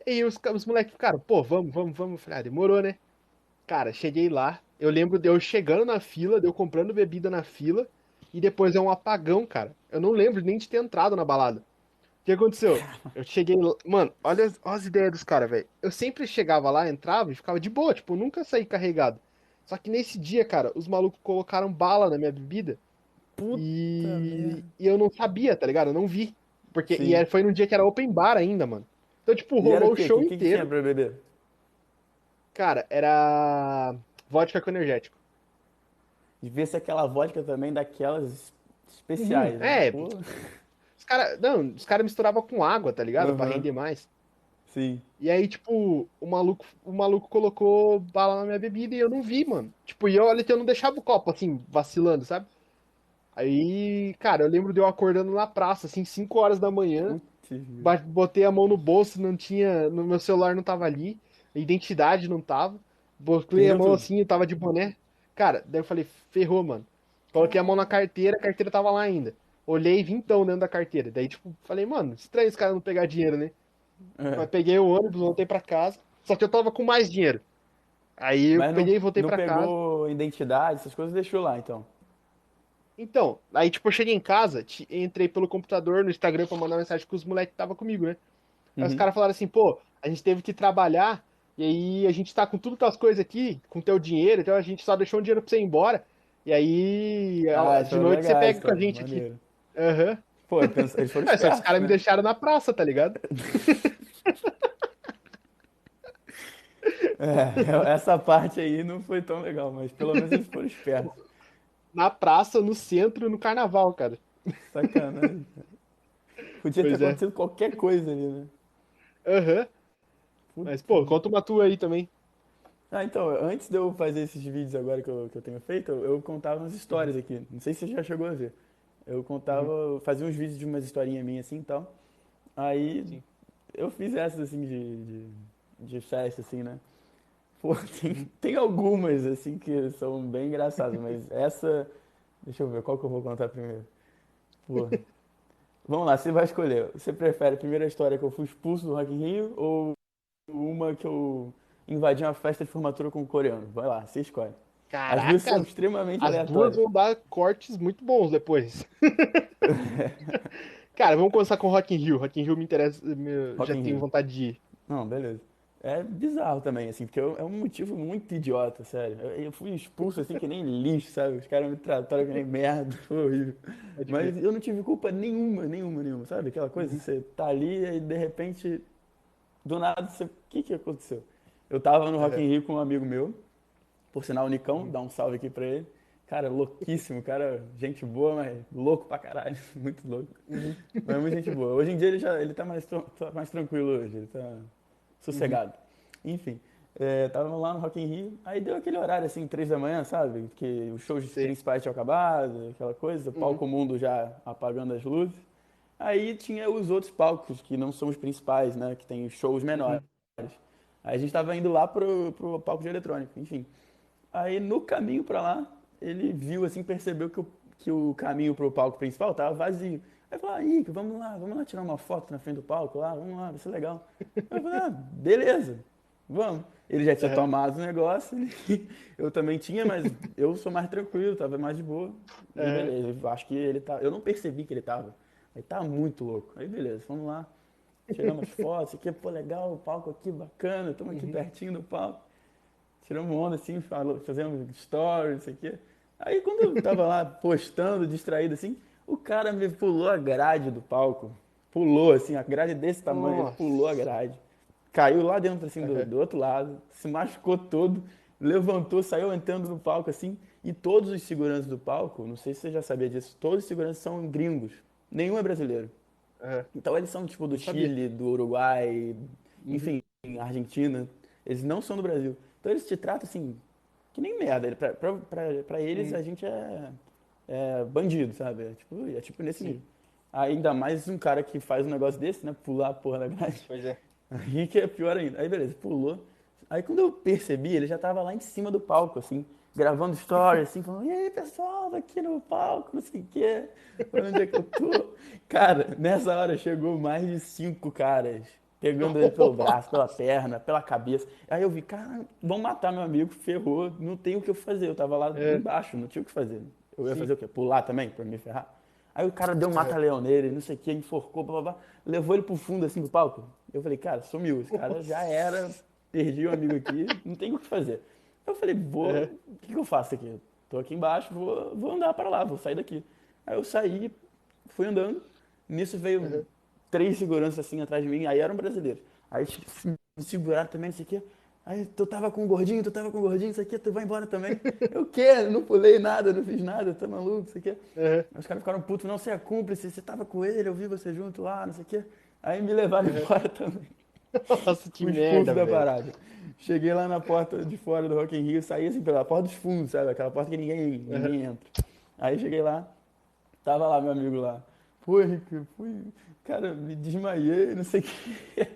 S1: E aí os, os moleques ficaram, pô, vamos, vamos, vamos. Eu falei, ah, demorou, né? Cara, cheguei lá. Eu lembro de eu chegando na fila, de eu comprando bebida na fila. E depois é um apagão, cara. Eu não lembro nem de ter entrado na balada. O que aconteceu? Eu cheguei. Mano, olha, as- olha as ideias dos caras, velho. Eu sempre chegava lá, entrava e ficava de boa, tipo, eu nunca saí carregado. Só que nesse dia, cara, os malucos colocaram bala na minha bebida
S2: Puta
S1: e, e eu não sabia, tá ligado? Eu não vi. Porque,
S2: Sim.
S1: e era- foi num dia que era open bar ainda, mano. Então, tipo,
S2: era
S1: rolou
S2: o
S1: o show
S2: O que que
S1: inteiro.
S2: tinha pra beber?
S1: Cara, era vodka com energético.
S2: Devia ser aquela vodka também daquelas especiais,
S1: Uhum,
S2: né?
S1: é.
S2: Pô,
S1: Os caras, não, os caras misturavam com água, tá ligado? Pra
S2: Aham.
S1: render mais.
S2: sim.
S1: E aí, tipo, o maluco, o maluco colocou bala na minha bebida e eu não vi, mano. Tipo, e eu, olha eu não deixava o copo, assim, vacilando, sabe? Aí, cara, eu lembro de eu acordando na praça, assim, 5 horas da manhã, botei a mão no bolso, não tinha, no meu celular não tava ali, a identidade não tava, botei a mão assim, eu tava de boné. Cara, daí eu falei, ferrou, mano. Coloquei a mão na carteira, a carteira tava lá ainda. Olhei vintão dentro da carteira. Daí, tipo, falei, mano, estranho esse cara não pegar dinheiro, né?
S2: É.
S1: Mas peguei o ônibus, voltei pra casa. Só que eu tava com mais dinheiro. Aí eu
S2: Mas não,
S1: peguei e voltei
S2: não
S1: pra casa.
S2: pegou identidade, essas coisas, deixou lá, então.
S1: Então, aí tipo, eu cheguei em casa, ti- entrei pelo computador no Instagram pra mandar mensagem com os moleques que tava comigo, né? Aí os
S2: Uhum.
S1: caras falaram assim, pô, a gente teve que trabalhar, e aí a gente tá com tudo tuas coisas aqui, com teu dinheiro, então a gente só deixou um dinheiro pra você ir embora. E aí,
S2: Ah,
S1: de
S2: então
S1: noite você
S2: legais,
S1: pega com a
S2: cara,
S1: gente aqui. Aham.
S2: Pô, eu penso- eles foram
S1: É, só que os
S2: espertos,
S1: caras me
S2: né?
S1: deixaram na praça, tá ligado? (laughs)
S2: É, essa parte aí não foi tão legal, mas pelo menos eles foram espertos.
S1: Na praça, no centro, no carnaval, cara.
S2: Sacanagem. Podia ter
S1: Pois é.
S2: acontecido qualquer coisa ali, né?
S1: Aham. Mas, pô, conta uma tua aí também.
S2: Ah, então, antes de eu fazer esses vídeos agora que eu, que eu tenho feito, eu, eu contava umas histórias aqui. Não sei se você já chegou a ver. Eu contava, eu fazia uns vídeos de umas historinhas minhas assim e tal. Aí
S1: Sim.
S2: eu fiz essas assim de, de, de festa, assim, né? (laughs) Pô, tem, tem algumas assim que são bem engraçadas, mas (laughs) essa. Deixa eu ver, qual que eu vou contar primeiro? Pô. (laughs) Vamos lá, você vai escolher. Você prefere a primeira história que eu fui expulso do Rock in Rio ou uma que eu invadi uma festa de formatura com um coreano? Vai lá, você escolhe. As duas são
S1: Caraca,
S2: extremamente
S1: as duas
S2: aleatórias.
S1: vão dar cortes muito bons depois. (laughs) Cara, vamos começar com Rock in Rio. Rock in Rio me interessa, me- já tenho
S2: Rio.
S1: vontade de ir.
S2: Não, beleza. É bizarro também, assim, porque eu- é um motivo muito idiota, sério. Eu, eu fui expulso assim que nem lixo, sabe? Os caras me trataram que nem merda, (laughs) foi horrível. Mas eu não tive culpa nenhuma, nenhuma, nenhuma, sabe? Aquela coisa, você tá ali e de repente, do nada, você... o que que aconteceu? Eu tava no Rock in Rio com um amigo meu, por sinal, o Nicão, dá um salve aqui pra ele. Cara, louquíssimo, cara, gente boa, mas louco pra caralho, (laughs) muito louco. Mas muito gente boa. Hoje em dia ele já ele tá mais, tá mais tranquilo hoje, ele tá sossegado. Enfim, é, tava lá no Rock in Rio, aí deu aquele horário assim, três da manhã, sabe? Que os shows
S1: Sei.
S2: principais tinham acabado, aquela coisa, o palco mundo já apagando as luzes. Aí tinha os outros palcos, que não são os principais, né? Que tem shows menores. Aí a gente tava indo lá pro, pro palco de eletrônica, enfim. Aí no caminho pra lá, ele viu assim, percebeu que o, que o caminho pro palco principal tava vazio. Aí falou, aí, vamos lá, vamos lá tirar uma foto na frente do palco lá, vamos lá, vai ser legal. Aí eu falei, ah, beleza, vamos. Ele já tinha
S1: É.
S2: tomado o negócio, ele- (laughs) eu também tinha, mas eu sou mais tranquilo, tava mais de boa.
S1: É.
S2: beleza, eu acho que ele tá, eu não percebi que ele tava. Aí tá muito louco. Aí beleza, vamos lá. Tiramos (laughs) fotos, aqui, pô, legal, o palco aqui, bacana, estamos
S1: Uhum.
S2: aqui pertinho do palco. Tiramos onda assim, falou, fazemos stories, isso aqui. Aí quando eu tava lá postando, distraído assim, o cara me pulou a grade do palco. Pulou, assim, a grade desse tamanho, ele pulou a grade. Caiu lá dentro, assim, do,
S1: Uhum.
S2: do outro lado, se machucou todo. levantou, saiu entrando no palco assim, e todos os seguranças do palco, não sei se você já sabia disso, todos os seguranças são gringos. Nenhum é brasileiro.
S1: É.
S2: Então eles são tipo do. Chile, do Uruguai, enfim, Argentina. Eles não são do Brasil. Então eles te tratam assim, que nem merda. Pra, pra, pra, pra eles a gente é, é bandido, sabe? É tipo, é tipo nesse nível. Ainda mais um cara que faz um negócio desse, né? Pular a porra da grade.
S1: Pois é. (laughs)
S2: Aí que é pior ainda. Aí beleza, pulou. Aí quando eu percebi, ele já tava lá em cima do palco, assim, gravando story, assim, falando, e aí pessoal, tô aqui no palco, não sei o quê, onde é que eu tô? (laughs) Cara, nessa hora chegou mais de cinco caras, pegando ele pelo braço, pela perna, pela cabeça. Aí eu vi, cara, vão matar meu amigo, ferrou, não tem o que eu fazer. Eu tava lá
S1: É.
S2: embaixo, não tinha o que fazer. Eu ia fazer o quê? Pular também, pra me ferrar? Aí o cara deu um mata-leão nele, não sei o que, enforcou, blá, blá, blá, levou ele pro fundo, assim, do palco. Eu falei, cara, sumiu, esse cara já era, perdi o amigo aqui, não tem o que fazer. Eu falei, vou,
S1: É.
S2: o que, que eu faço aqui? Tô aqui embaixo, vou, vou andar para lá, vou sair daqui. Aí eu saí, fui andando, nisso veio três seguranças assim atrás de mim, aí eram brasileiros. Aí se- me seguraram também, não sei o quê. Aí tu tava com o gordinho, tu tava com o gordinho, isso aqui, tu vai embora também. (laughs) Eu quê? Não pulei nada, não fiz nada, tá maluco, isso aqui.
S1: Uhum.
S2: Aí Os caras ficaram putos, não, você é cúmplice, você tava com ele, eu vi você junto lá, não sei o quê. Aí me levaram embora também. (laughs)
S1: Nossa, que
S2: expulso
S1: merda,
S2: da parada. Cheguei lá na porta de fora do Rock in Rio, saí assim pela porta dos fundos, sabe? Aquela porta que ninguém, ninguém entra. Aí cheguei lá, tava lá meu amigo lá. Pô, Henrique, fui, cara, me desmaiei, não sei o que.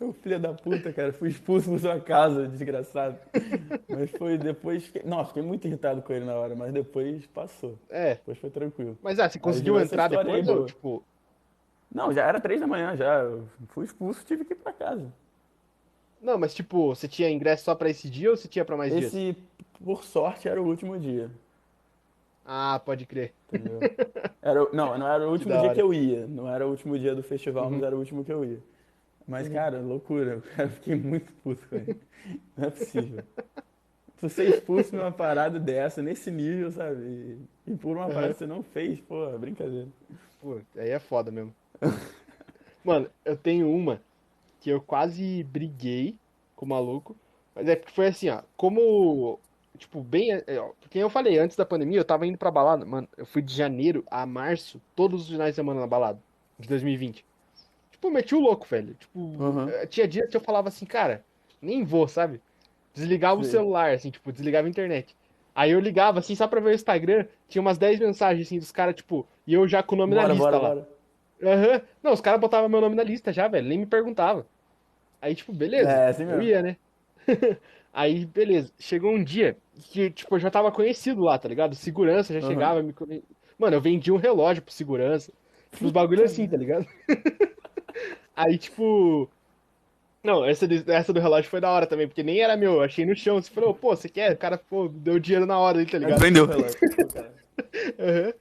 S2: Ô filho da puta, cara, fui expulso por sua casa, desgraçado. Mas foi depois. Não, fiquei muito irritado com ele na hora, mas depois passou.
S1: É.
S2: Depois foi tranquilo.
S1: Mas ah, você conseguiu
S2: essa
S1: entrar
S2: história aí,
S1: depois? ou, tipo,
S2: Não, já era três da manhã, já. Eu fui expulso, tive que ir pra casa.
S1: não, mas tipo, você tinha ingresso só pra esse dia ou você tinha pra mais dias?
S2: Esse, por sorte, era o último dia.
S1: Ah, pode crer.
S2: Entendeu? (laughs) Era, não, não era o último dia
S1: hora.
S2: que eu ia. Não era o último dia do festival,
S1: Uhum.
S2: mas era o último que eu ia. Mas, cara, loucura. (laughs) Eu fiquei muito puto com ele. Não é possível. Tu ser expulso numa parada dessa, nesse nível, sabe? E, e por uma parada
S1: Uhum.
S2: que você não fez, pô, é brincadeira.
S1: Pô, aí é foda mesmo. (laughs) Mano, eu tenho uma que eu quase briguei com o maluco. Mas é porque foi assim, ó. Como. Tipo, bem. é, ó, porque eu falei, antes da pandemia, eu tava indo pra balada. Mano, eu fui de janeiro a março, todos os finais de semana na balada. De 2020. Tipo, eu meti o louco, velho. Tipo,
S2: Uhum.
S1: tinha dias que eu falava assim, cara, nem vou, sabe? Desligava o
S2: Sim.
S1: celular, assim, tipo, desligava a internet. Aí eu ligava, assim, só pra ver o Instagram, tinha umas 10 mensagens, assim, dos caras, tipo, e eu já com o nome na
S2: Bora,
S1: lista
S2: bora,
S1: lá. Aham. Não, os caras botavam meu nome na lista já, velho. Nem me perguntavam. Aí, tipo, beleza.
S2: É, assim
S1: eu
S2: mesmo.
S1: ia, né? (laughs) Aí, beleza. Chegou um dia que, tipo, eu já tava conhecido lá, tá ligado? Segurança já
S2: Aham.
S1: chegava. Me... Mano, eu vendi um relógio pro segurança. Uns bagulho assim, tá ligado? (laughs) Aí, tipo. Não, essa, essa do relógio foi da hora também, porque nem era meu. Eu achei no chão. Você falou, pô, você quer? O cara, pô, deu dinheiro na hora ali, tá ligado?
S2: Vendeu o relógio. Pô, cara. (laughs)
S1: Aham.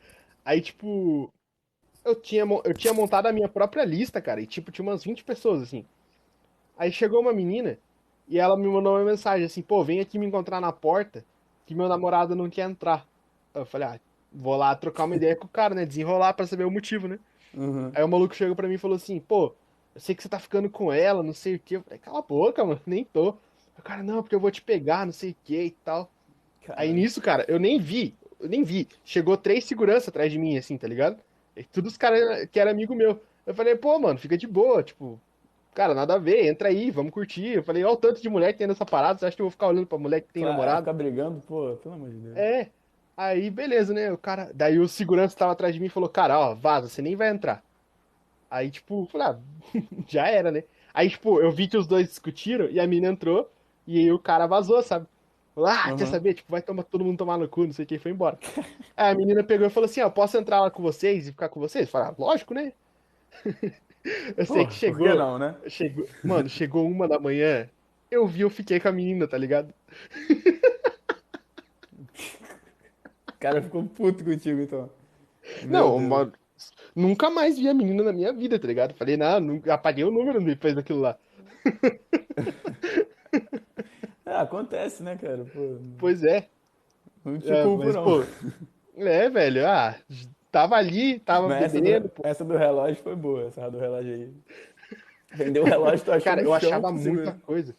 S1: Aí, tipo, eu tinha, eu tinha montado a minha própria lista, cara, e, tipo, tinha umas 20 pessoas, assim. Aí chegou uma menina e ela me mandou uma mensagem assim, pô, vem aqui me encontrar na porta que meu namorado não quer entrar. Eu falei, ah, vou lá trocar uma ideia com o cara, né, desenrolar pra saber o motivo, né.
S2: Uhum.
S1: Aí o maluco chegou pra mim e falou assim, pô, eu sei que você tá ficando com ela, não sei o quê. Eu falei, cala a boca, mano, nem tô. O cara, não, porque eu vou te pegar, não sei o quê e tal. Aí nisso, cara, eu nem vi, eu nem vi. Chegou três seguranças atrás de mim, assim, tá ligado? E todos os caras que era amigo meu. Eu falei, pô, mano, fica de boa, tipo, cara, nada a ver, entra aí, vamos curtir. Eu falei, ó, o tanto de mulher que tem nessa parada, você acha que eu vou ficar olhando pra mulher que tem
S2: Claro,
S1: namorado?
S2: Ficar brigando, pô, pelo amor de Deus.
S1: É. Aí, beleza, né? O cara. Daí o segurança tava atrás de mim e falou, cara, ó, vaza, você nem vai entrar. Aí, tipo, falei, ah, (laughs) já era, né? Aí, tipo, eu vi que os dois discutiram e a mina entrou e aí o cara vazou, sabe? Falou, ah, quer
S2: Uhum.
S1: saber? Tipo, vai tomar, todo mundo tomar no cu, não sei o que, e foi embora. Aí a menina pegou e falou assim, ó, posso entrar lá com vocês e ficar com vocês? Falei, ah, lógico, né? (laughs) Eu sei
S2: Pô,
S1: que chegou,
S2: não, né?
S1: chegou, mano, chegou uma da manhã, eu vi, eu fiquei com a menina, tá ligado?
S2: O cara ficou puto contigo, então. Meu
S1: Não, mano, nunca mais vi a menina na minha vida, tá ligado? Falei, não, nunca, apaguei o número depois daquilo lá. (laughs)
S2: É, acontece, né, cara? Pô,
S1: Pois é.
S2: não te
S1: É,
S2: culpo,
S1: mas,
S2: não.
S1: pô, (laughs) é, velho, ah, tava ali, tava
S2: Mas essa
S1: bebendo,
S2: do, essa do relógio foi boa, essa do relógio aí. Vendeu o (laughs) relógio, tu achou
S1: Cara, eu
S2: chão
S1: achava muita coisa.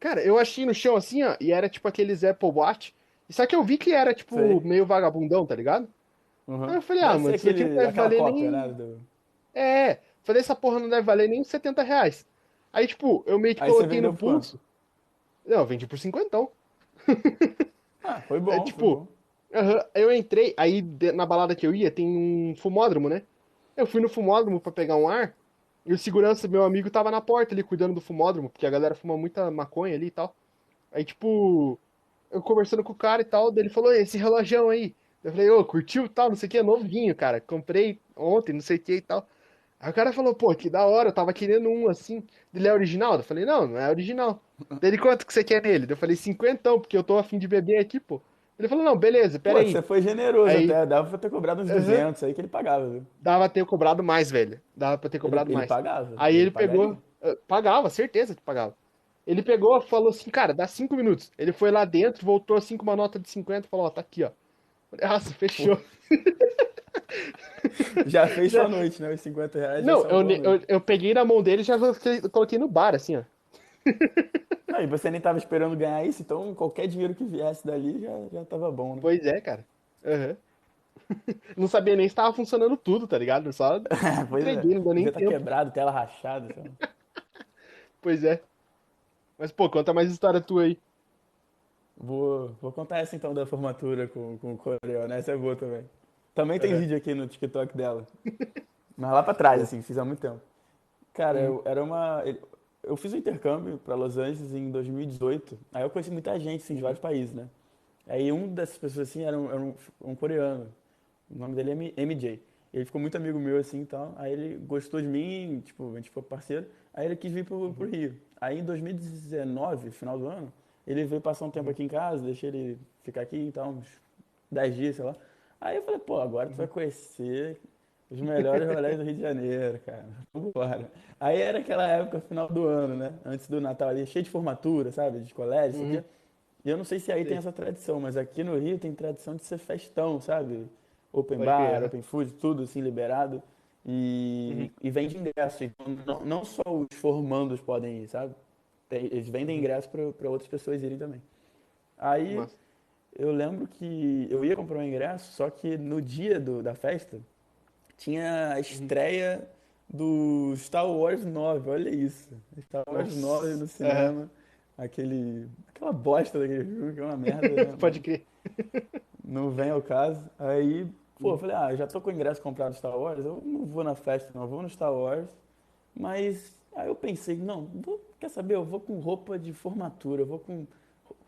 S1: Cara, eu achei no chão assim, ó, e era tipo aqueles Apple Watch. Só que eu vi que era, tipo,
S2: Sei.
S1: meio vagabundão, tá ligado?
S2: Uhum.
S1: Aí eu falei, ah, mano, isso aqui não deve valer
S2: cópia,
S1: nem.
S2: né, do-
S1: É, falei, essa porra não deve valer nem uns 70 reais. Aí, tipo, eu meio que
S2: Aí
S1: coloquei no
S2: por quanto?
S1: pulso. Não, eu vendi por cinquentão.
S2: Ah, foi (laughs) bom.
S1: É, tipo,
S2: bom.
S1: Aham, Eu entrei, aí na balada que eu ia tem um fumódromo, né? Eu fui no fumódromo pra pegar um ar, e o segurança, meu amigo, tava na porta ali cuidando do fumódromo, porque a galera fuma muita maconha ali e tal. Aí, tipo, eu conversando com o cara e tal, ele falou, esse relojão aí. Eu falei, ô, curtiu e tal, não sei o que, é novinho, cara. Comprei ontem, não sei o que e tal. Aí o cara falou, pô, que da hora, eu tava querendo um assim. Ele é original? Eu falei, não, não é original. Daí ele, quanto que você quer nele? Eu falei, cinquentão, porque eu tô afim de beber aqui, pô. Ele falou, não, beleza,
S2: Pô,
S1: peraí.
S2: você foi generoso
S1: Aí-
S2: até. Dava pra ter cobrado uns
S1: Aham.
S2: 200 aí que ele pagava, viu?
S1: Dava pra ter cobrado mais, velho. Dava pra ter cobrado
S2: ele,
S1: mais.
S2: Ele pagava.
S1: Aí ele pegou.
S2: pagaria.
S1: eh, Pagava, certeza que pagava. Ele pegou falou assim, cara, dá cinco minutos. Ele foi lá dentro, voltou assim com uma nota de 50 e falou, ó, tá aqui, ó. Nossa, fechou. (laughs)
S2: Já fez sua noite, né? Os 50 reais. já
S1: Não, eu, eu, eu peguei na mão dele e já coloquei no bar, assim, ó.
S2: Não, e você nem tava esperando ganhar isso, então qualquer dinheiro que viesse dali já, já tava bom, né?
S1: Pois é, cara. Aham. (laughs) Não sabia nem se tava funcionando tudo, tá ligado? Só. (laughs)
S2: pois é.
S1: entreguei, não deu nem
S2: tá
S1: tempo.
S2: quebrado, tela rachada. (laughs)
S1: Pois é. Mas, pô, conta mais história tua aí.
S2: Vou, vou contar essa então da formatura com, com o coreano, né? Essa é boa também. Também tem
S1: É.
S2: vídeo aqui no TikTok dela. Mas lá pra trás, assim, fiz há muito tempo. Cara,
S1: Hum.
S2: eu, era uma. Eu fiz um intercâmbio pra Los Angeles em 2018. Aí eu conheci muita gente, assim, de vários países, né? Aí um dessas pessoas, assim, era um, era um, um coreano. O nome dele é MJ. Ele ficou muito amigo meu, assim, e tal. Aí ele gostou de mim, tipo, a gente ficou parceiro. Aí ele quis vir pro, pro Rio. Aí em 2019, final do ano, ele veio passar um tempo aqui em casa, deixei ele ficar aqui e tal, uns 10 dias, sei lá. Aí eu falei, pô, agora tu vai conhecer os melhores rolês do Rio de Janeiro, cara. Vambora. Aí era aquela época, final do ano, né? Antes do Natal ali, cheio de formatura, sabe? De colégio, isso aqui. E eu não sei se aí tem essa tradição, mas aqui no Rio tem tradição de ser festão, sabe? Open
S1: Pode
S2: bar, open food, tudo assim liberado. E, e vende ingresso. Então, não, não só os formandos podem ir, sabe? Tem- eles vendem ingresso para outras pessoas irem também. Aí
S1: Massa.
S2: eu lembro que eu ia comprar um ingresso, só que no dia do, da festa tinha a estreia do Star Wars 9, olha isso. Star Wars
S1: Nossa.
S2: 9 no cinema. Aquele, aquela bosta daquele filme, que é uma merda. né? (laughs)
S1: Pode crer.
S2: Não vem ao caso. Aí, pô, eu falei, ah, já tô com o ingresso comprado no Star Wars, eu não vou na festa, não, eu vou no Star Wars. Mas aí eu pensei, não, vou- quer saber, eu vou com roupa de formatura, eu vou com,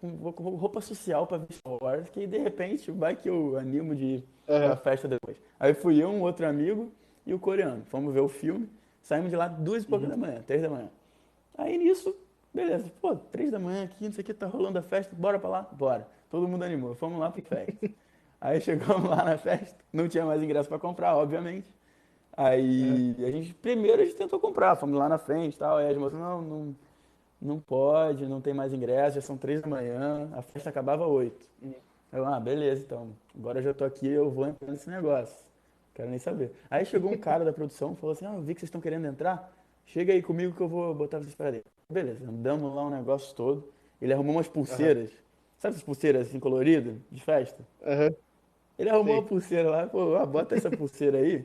S2: com- vou com roupa social pra ver Star Wars, que de repente vai que eu animo de ir pra
S1: Aham.
S2: festa depois. Aí fui eu, um outro amigo e o coreano. Fomos ver o filme, saímos de lá duas e pouca da manhã, três da manhã. Aí nisso, beleza, pô, três da manhã aqui, não sei o que, tá rolando a festa, bora pra lá? Bora. Todo mundo animou, fomos lá pro festa. (laughs) Aí chegamos lá na festa, não tinha mais ingresso pra comprar, obviamente. Aí a gente, primeiro a gente tentou comprar, fomos lá na frente e tal, aí as moças, não, não, não pode, não tem mais ingresso, já são três da manhã, a festa acabava oito. Eu, ah, beleza, então, agora eu já tô aqui, eu vou entrar nesse negócio. Quero nem saber. Aí chegou um cara da produção e falou assim, ah, eu vi que vocês estão querendo entrar, chega aí comigo que eu vou botar vocês pra dentro. Beleza, andamos lá o negócio todo, ele arrumou umas pulseiras, sabe essas pulseiras assim coloridas, de festa?
S1: Aham.
S2: Ele arrumou
S1: Sim.
S2: uma pulseira lá, pô, ah, bota essa pulseira aí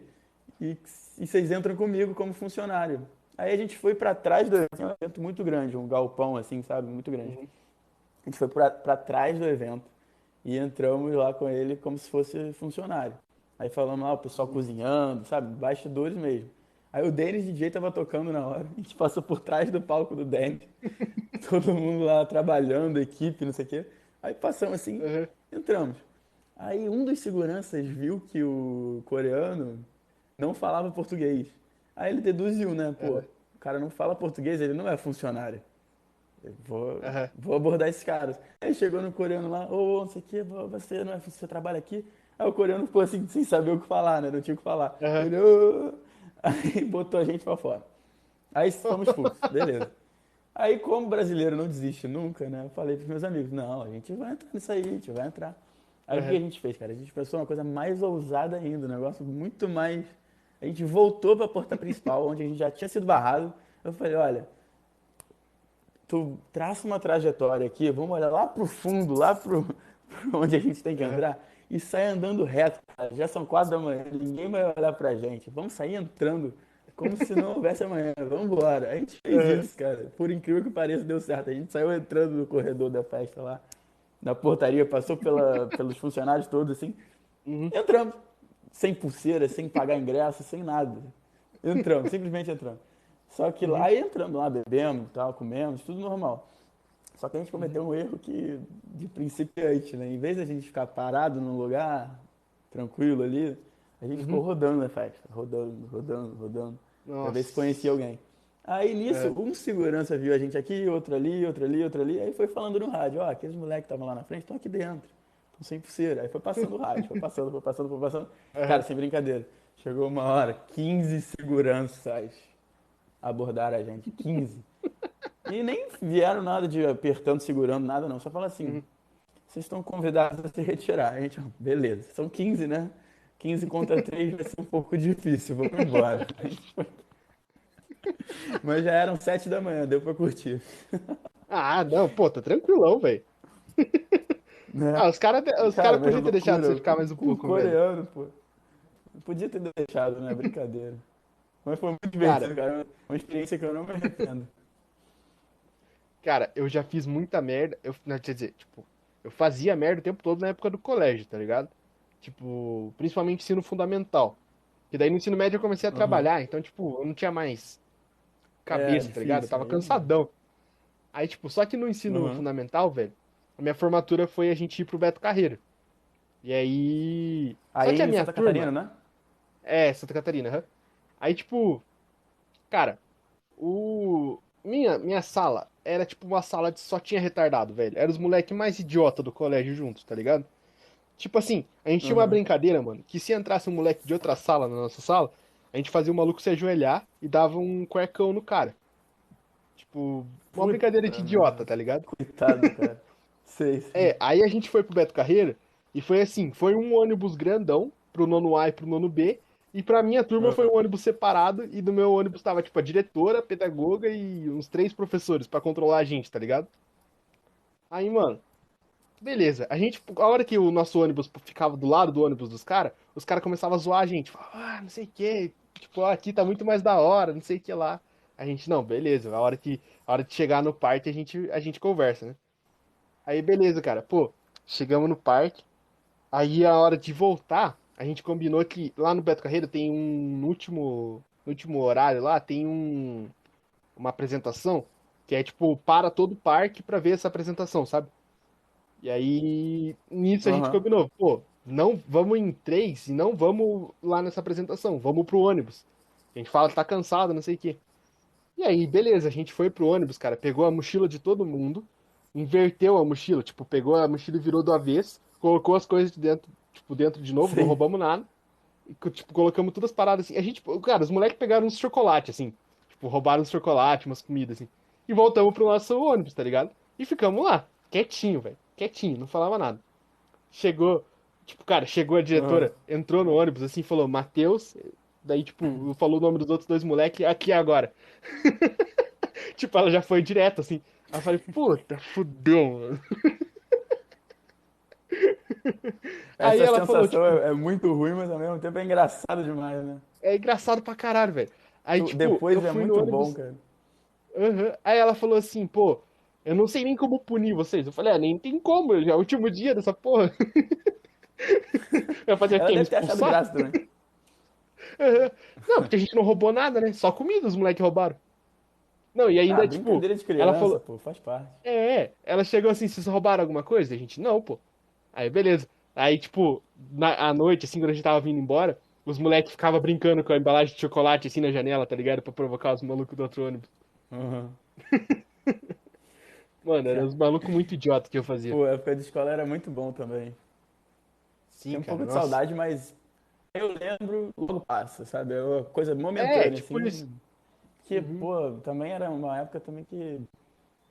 S2: e, e vocês entram comigo como funcionário. Aí a gente foi pra trás do evento, um evento muito grande, um galpão assim, sabe, muito grande. A gente foi pra trás do evento e entramos lá com ele como se fosse funcionário. Aí falamos lá, o pessoal cozinhando, sabe, bastidores mesmo. Aí o Denis DJ tava tocando na hora, (laughs) a gente passou por trás do palco do Denis, (laughs) todo mundo lá trabalhando, equipe, não sei o quê. Aí passamos assim,
S1: Aham.
S2: Entramos. Aí um dos seguranças viu que o coreano não falava português. Aí ele deduziu, né? Pô,
S1: Aham.
S2: o cara não fala português, ele não é funcionário. Eu vou,
S1: Aham.
S2: vou abordar esses caras. Aí chegou no coreano lá, ô, não sei o que, você não é, você trabalha aqui? Aí o coreano ficou assim, sem saber o que falar, né? Não tinha o que falar.
S1: Aham.
S2: Ele, "Ô". Aí botou a gente pra fora. Aí fomos expulsos, (laughs) beleza. Aí, como brasileiro não desiste nunca, né? Eu falei pros meus amigos, não, a gente vai entrar nisso aí, a gente vai entrar. Aí o que
S1: Uhum.
S2: a gente fez, cara? A gente pensou uma coisa mais ousada ainda, um negócio muito mais. A gente voltou pra porta principal, onde a gente já tinha sido barrado. Eu falei, olha, tu traça uma trajetória aqui, vamos olhar lá pro fundo, lá pro, pro onde a gente tem que entrar, e sai andando reto. Cara. Já são quatro da manhã, ninguém vai olhar pra gente. Vamos sair entrando como se não houvesse amanhã. Vamos embora. A gente fez é. isso, cara. Por incrível que pareça, deu certo. A gente saiu entrando no corredor da festa lá, na portaria, passou pela, (laughs) pelos funcionários todos, assim. Uhum. Entramos. Sem pulseira, sem pagar ingresso, sem nada. Entramos, simplesmente entramos. Só que lá entramos lá, bebemos, tal, comemos, tudo normal. Só que a gente cometeu um erro que de principiante, né? Em vez de a gente ficar parado num lugar tranquilo ali, a gente uhum. ficou rodando na festa, rodando, rodando, rodando, Nossa. pra ver se conhecia alguém. Aí nisso, é. um segurança viu a gente aqui, outro ali, outro ali, outro ali, aí foi falando no rádio, ó, oh, aqueles moleques que estavam lá na frente estão aqui dentro, estão sem pulseira. Aí foi passando o rádio, foi passando, foi passando, foi passando. (laughs) É. Cara, sem brincadeira. Chegou uma hora, 15 seguranças abordaram a gente, 15. E nem vieram nada de apertando, segurando, nada não. Só fala assim, uhum. vocês estão convidados a se retirar. A gente, beleza, são 15, né? 15 contra 3 vai ser um pouco difícil, vamos embora. (laughs) Mas já eram 7 da manhã, deu pra curtir.
S1: Ah, não, pô, tá tranquilão, velho. (laughs) É. Ah, os caras os cara, cara podiam ter deixado você ficar mais um pouco,
S2: coreano, pô. Podia ter deixado, né? Brincadeira. Mas foi muito divertido, cara. cara. Uma experiência que eu não me arrependo.
S1: Cara, eu já fiz muita merda. Eu, não, quer dizer, tipo, eu fazia merda o tempo todo na época do colégio, tá ligado? Tipo, principalmente ensino fundamental. Que daí no ensino médio eu comecei a uhum. trabalhar, então, tipo, eu não tinha mais cabeça, é, tá ligado? Eu tava cansadão. Aí, tipo, só que no ensino uhum. fundamental, velho, a minha formatura foi a gente ir pro Beto Carreiro. E aí.
S2: Aí só que a minha Santa turma... Catarina, né?
S1: É, Santa Catarina, uhum. Aí, tipo, cara, o. Minha, minha sala era tipo uma sala de só tinha retardado, velho. Era os moleques mais idiota do colégio juntos, tá ligado? Tipo assim, a gente tinha uma uhum. brincadeira, mano, que se entrasse um moleque de outra sala na nossa sala, a gente fazia o maluco se ajoelhar e dava um cuecão no cara. Tipo, uma brincadeira de idiota, tá ligado?
S2: Coitado, (laughs) cara. sei, sei.
S1: É, aí a gente foi pro Beto Carreira e foi assim, foi um ônibus grandão pro nono A e pro nono B e pra minha turma foi um ônibus separado e do meu ônibus tava, tipo, a diretora, a pedagoga e uns três professores para controlar a gente, tá ligado? Aí, mano, beleza. A gente, a hora que o nosso ônibus ficava do lado do ônibus dos caras, os caras começavam a zoar a gente. Falavam, ah, não sei o que, tipo, aqui tá muito mais da hora, não sei o que lá. A gente, não, beleza, a hora que, a hora de chegar no parque a gente, a gente conversa, né? Aí, beleza, cara, pô, chegamos no parque, aí a hora de voltar, a gente combinou que lá no Beto Carreiro tem um no último, no último horário lá, tem um uma apresentação que é tipo para todo o parque para ver essa apresentação, sabe? E aí nisso a uhum. gente combinou, pô, não vamos em três e não vamos lá nessa apresentação, vamos pro ônibus. A gente fala que tá cansado, não sei o quê. E aí, beleza, a gente foi pro ônibus, cara, pegou a mochila de todo mundo, inverteu a mochila, tipo, pegou a mochila e virou do avesso, colocou as coisas de dentro tipo, dentro de novo, Sim. não roubamos nada. E, tipo, colocamos todas as paradas assim. A gente, cara, os moleques pegaram uns chocolate, assim. Tipo, roubaram uns chocolate, umas comidas, assim. E voltamos pro nosso ônibus, tá ligado? E ficamos lá, quietinho, velho. Quietinho, não falava nada. Chegou, tipo, cara, chegou a diretora, ah. entrou no ônibus, assim, falou, Matheus. Daí, tipo, falou o nome dos outros dois moleques, aqui agora. (laughs) tipo, ela já foi direto, assim. Aí eu falei, puta, fudeu, mano. (laughs) (laughs)
S2: Essa Aí ela falou, tipo, é, muito ruim, mas ao mesmo tempo é engraçado demais, né?
S1: É engraçado pra caralho, velho. Aí, tipo,
S2: Depois é muito bom, cara.
S1: Uhum. Aí ela falou assim, pô, eu não sei nem como punir vocês. Eu falei, ah, nem tem como, já é o último dia dessa porra. (laughs)
S2: eu fazia ela deve ter achado graça também. (laughs)
S1: Uhum. Não, porque a gente não roubou nada, né? Só comida os moleques roubaram. Não, e ainda, ah, tipo.
S2: De criança, ela falou. Pô, faz parte.
S1: É, ela chegou assim, vocês roubaram alguma coisa? A gente, não, pô. Aí, beleza. Aí, tipo, na, à noite, assim, quando a gente tava vindo embora, os moleques ficavam brincando com a embalagem de chocolate, assim, na janela, tá ligado? Pra provocar os malucos do outro ônibus.
S2: Uhum. (laughs)
S1: Mano, eram os malucos muito idiotas que eu fazia.
S2: Pô, a época de escola era muito bom também. Sim, Tem um cara, pouco nossa. de saudade, mas eu lembro, logo passa, sabe? É uma coisa momentânea, é, tipo assim. Isso. Que, uhum. pô, também era uma época também que...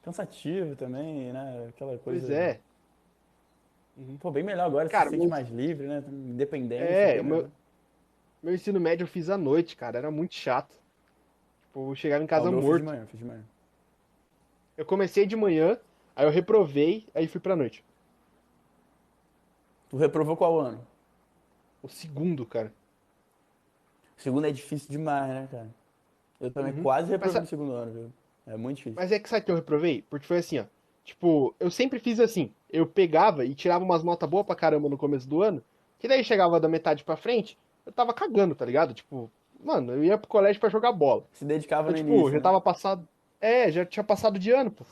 S2: Cansativa também, né? Aquela coisa...
S1: Pois é.
S2: Uhum. Pô, bem melhor agora, cara, se sente mais livre, né? Independente.
S1: É, meu, meu ensino médio eu fiz à noite, cara. Era muito chato. Tipo, eu chegava em casa ah, morto. Fiz de manhã, fiz de manhã. Eu comecei de manhã, aí eu reprovei, aí fui pra noite.
S2: Tu reprovou qual ano?
S1: O segundo, cara.
S2: O segundo é difícil demais, né, cara? Eu também uhum. quase reprovei Mas, no segundo ano, viu? É muito difícil.
S1: Mas é que sabe que eu reprovei? Porque foi assim, ó. Tipo, eu sempre fiz assim. Eu pegava e tirava umas notas boas pra caramba no começo do ano. Que daí chegava da metade pra frente, eu tava cagando, tá ligado? Tipo, mano, eu ia pro colégio para jogar bola.
S2: Se dedicava
S1: então,
S2: no
S1: tipo,
S2: início,
S1: já
S2: né?
S1: tava passado. É, já tinha passado de ano, pô.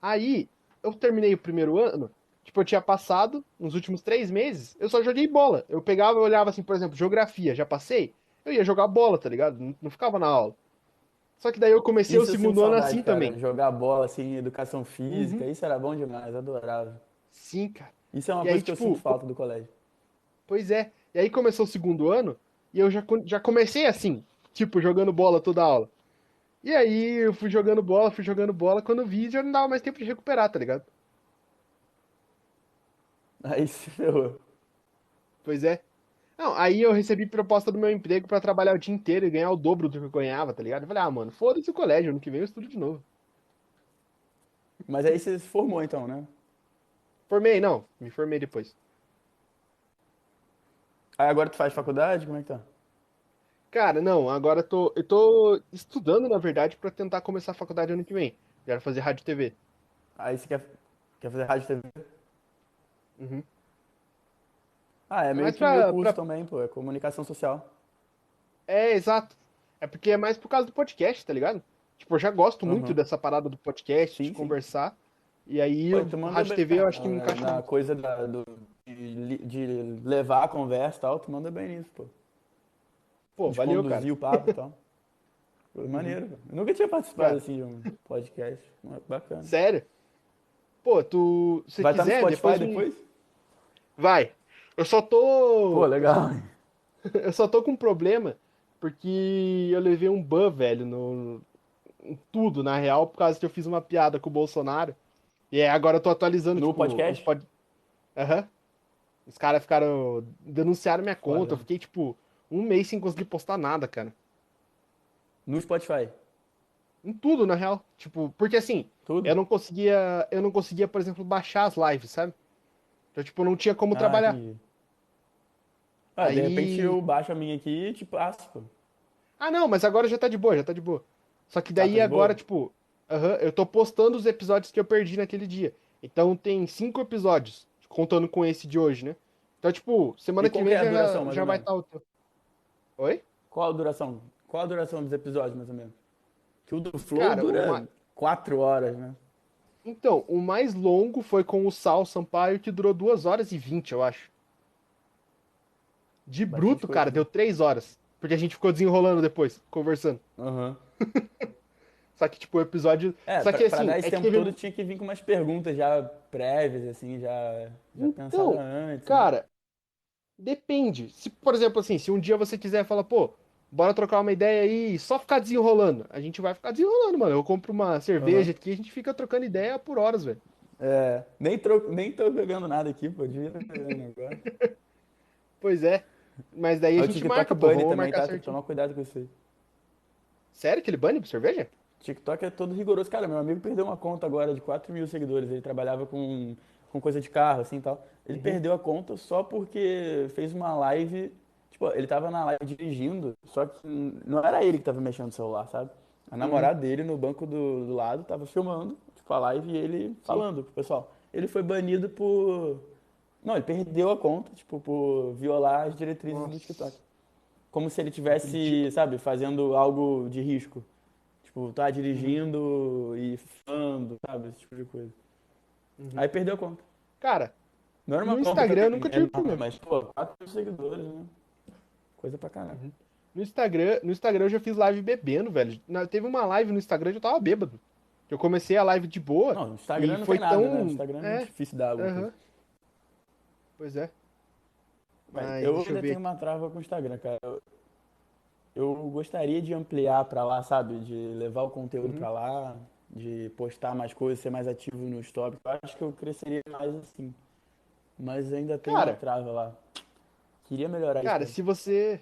S1: Aí, eu terminei o primeiro ano, tipo, eu tinha passado, nos últimos três meses, eu só joguei bola. Eu pegava e olhava assim, por exemplo, geografia, já passei, eu ia jogar bola, tá ligado? Não, não ficava na aula. Só que daí eu comecei isso o segundo ano assim
S2: cara,
S1: também.
S2: Jogar bola, assim, educação física, uhum. isso era bom demais, adorava.
S1: Sim, cara.
S2: Isso é uma e coisa aí, que tipo, eu sinto falta do colégio.
S1: Pois é. E aí começou o segundo ano, e eu já, já comecei assim, tipo, jogando bola toda aula. E aí eu fui jogando bola, fui jogando bola, quando vi já não dava mais tempo de recuperar, tá ligado?
S2: Aí se ferrou.
S1: Pois é. Não, aí eu recebi proposta do meu emprego para trabalhar o dia inteiro e ganhar o dobro do que eu ganhava, tá ligado? Eu falei, ah, mano, foda-se o colégio, ano que vem eu estudo de novo.
S2: Mas aí você se formou então, né?
S1: Formei, não, me formei depois.
S2: Aí agora tu faz faculdade? Como é que tá?
S1: Cara, não, agora eu tô, eu tô estudando, na verdade, para tentar começar a faculdade ano que vem. Quero fazer rádio e TV.
S2: Aí você quer, quer fazer rádio e TV?
S1: Uhum.
S2: Ah, é meio que pra, meu curso pra... também, pô, é comunicação social.
S1: É, exato. É porque é mais por causa do podcast, tá ligado? Tipo, eu já gosto uhum. muito dessa parada do podcast, sim, de sim. conversar. E aí, Pô, o rádio TV eu acho que me encaixa
S2: Na coisa da, do, de, de, levar a conversa e tal, tu manda bem nisso, pô.
S1: Pô, de valeu, cara.
S2: o papo e tal. (laughs) Foi uhum. maneiro. Eu nunca tinha participado, assim, de um podcast. Bacana.
S1: Sério? Pô, tu... Se
S2: Vai
S1: quiser,
S2: estar no Spotify depois? depois?
S1: Vai. Eu só tô.
S2: Pô, legal. (laughs)
S1: eu só tô com um problema porque eu levei um ban, velho, no. Em tudo, na real, por causa que eu fiz uma piada com o Bolsonaro. E é, agora eu tô atualizando.
S2: No tipo, podcast?
S1: Aham. Pod... Uhum. Os caras ficaram. denunciaram minha conta. Olha. Eu fiquei, tipo, um mês sem conseguir postar nada, cara.
S2: No Spotify?
S1: Em tudo, na real. Tipo, porque assim,
S2: tudo?
S1: eu não conseguia. Eu não conseguia, por exemplo, baixar as lives, sabe? Então, tipo, não tinha como ah, trabalhar.
S2: Ah, Aí... de repente eu baixo a minha aqui e te passo, pô.
S1: Ah, não, mas agora já tá de boa, já tá de boa. Só que daí ah, tá agora, boa? tipo, eu tô postando os episódios que eu perdi naquele dia. Então tem cinco episódios, contando com esse de hoje, né? Então, tipo, semana que vem é duração, já, já vai estar tá o teu. Oi?
S2: Qual a duração? Qual a duração dos episódios, mais ou menos? Que o do Flow Cara, dura uma... quatro horas, né?
S1: Então, o mais longo foi com o Sal Sampaio, que durou duas horas e vinte, eu acho. De Bastante bruto, cara, deu três horas. Porque a gente ficou desenrolando depois, conversando.
S2: Aham.
S1: Uhum. (laughs) Só que, tipo, o episódio.
S2: É,
S1: Só
S2: que,
S1: pra,
S2: assim,
S1: pra
S2: dar esse
S1: é
S2: tempo
S1: teve...
S2: todo tinha que vir com umas perguntas já prévias, assim, já, já
S1: então,
S2: antes.
S1: Né? Cara, né? depende. Se, por exemplo, assim, se um dia você quiser falar, pô, bora trocar uma ideia aí e só ficar desenrolando, a gente vai ficar desenrolando, mano. Eu compro uma cerveja uhum. aqui e a gente fica trocando ideia por horas, velho.
S2: É, nem, tro... nem tô pegando nada aqui, pô, devia (laughs) agora.
S1: pois é. Mas daí a, gente
S2: TikTok
S1: marca,
S2: pô, também, marcar tá? Tem que tomar cuidado com isso aí.
S1: Sério que ele bane por cerveja?
S2: TikTok é todo rigoroso. Cara, meu amigo perdeu uma conta agora de 4 mil seguidores. Ele trabalhava com, com coisa de carro, assim, tal. Ele uhum. perdeu a conta só porque fez uma live... Tipo, ele tava na live dirigindo, só que não era ele que tava mexendo no celular, sabe? A uhum. namorada uhum. dele, no banco do, do lado, tava filmando, tipo, a live e ele falando pro pessoal. Ele foi banido por não, ele perdeu a conta, tipo, por violar as diretrizes Nossa. do TikTok. Como se ele tivesse, sabe, fazendo algo de risco. Tipo, tá dirigindo uhum. e falando, sabe, esse tipo de coisa. Uhum. Aí perdeu a conta.
S1: Cara,
S2: não era uma
S1: no Instagram eu nunca tive é, problema.
S2: Mas, pô, 4 mil seguidores, né? Coisa pra caralho. Uhum.
S1: No Instagram, no Instagram eu já fiz live bebendo, velho. Teve uma live no Instagram que eu tava bêbado. Eu comecei a live de boa.
S2: Não, no Instagram não foi tem nada, tão... né? No Instagram é, é difícil dar alguma coisa.
S1: Pois é.
S2: Mas, eu ainda tenho uma trava com o Instagram, cara. Eu, eu gostaria de ampliar para lá, sabe? De levar o conteúdo uhum. para lá, de postar mais coisas, ser mais ativo no stop. Eu acho que eu cresceria mais assim. Mas ainda tem cara, uma trava lá. Queria melhorar
S1: cara,
S2: isso.
S1: Cara, se você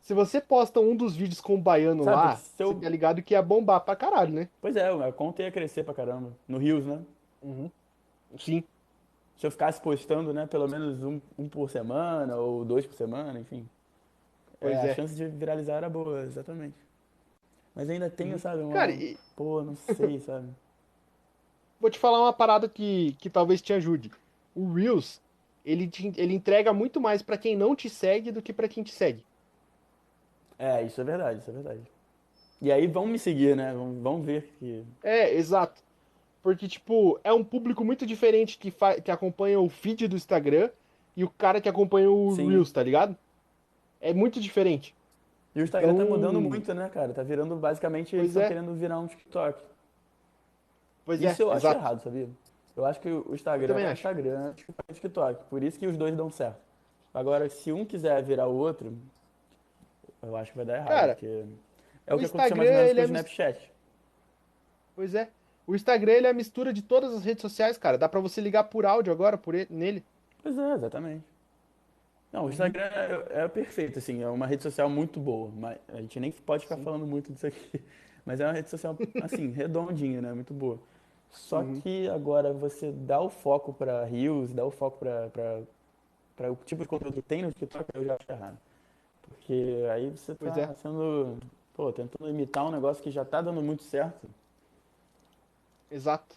S1: se você posta um dos vídeos com o baiano
S2: Sabe,
S1: lá,
S2: se eu-
S1: você tá ligado que ia bombar pra caralho, né?
S2: Pois é, a conta ia crescer pra caramba. No Rios, né?
S1: Sim.
S2: Se eu ficasse postando, né, pelo menos um, um por semana ou dois por semana, enfim. É,
S1: é.
S2: A chance de viralizar era boa, exatamente. Mas ainda tenho, sabe, uma...
S1: Cara, e-
S2: Pô, não sei, sabe?
S1: Vou te falar uma parada que, que talvez te ajude. O Reels, ele, te- ele entrega muito mais pra quem não te segue do que pra quem te segue.
S2: É, isso é verdade, isso é verdade. E aí vão me seguir, né? Vão, vão ver que.
S1: É, exato. Porque, tipo, é um público muito diferente que, que acompanha o feed do Instagram e o cara que acompanha o
S2: Sim.
S1: Reels, tá ligado? É muito diferente.
S2: E o Instagram tá
S1: Então-
S2: mudando muito, né, cara? Tá virando basicamente, eles
S1: Pois
S2: estão
S1: é.
S2: querendo virar um TikTok.
S1: Pois
S2: Isso
S1: é,
S2: eu acho
S1: exato.
S2: errado, sabia? Eu acho que o Instagram é o
S1: acho.
S2: Instagram, TikTok é o TikTok. Por isso que os dois dão certo. Agora, se um quiser virar o outro, eu acho que vai dar errado.
S1: Cara,
S2: porque é o,
S1: o
S2: que aconteceu
S1: Instagram,
S2: mais ou menos com o
S1: é
S2: Snapchat.
S1: Pois é. O Instagram, ele é a mistura de todas as redes sociais, cara. Dá pra você ligar por áudio agora, por ele, nele.
S2: Pois é, exatamente. Não, o Instagram é, é perfeito, assim, é uma rede social muito boa. Mas a gente nem pode ficar falando muito disso aqui. (laughs) Mas é uma rede social, assim, (laughs) redondinha, né? Muito boa. Só
S1: Uhum.
S2: que agora você dá o foco pra Reels, dá o foco pra o tipo de conteúdo que tem no TikTok, eu já acho errado. Porque aí você tá
S1: Pois é.
S2: sendo, pô, tentando imitar um negócio que já tá dando muito certo.
S1: Exato.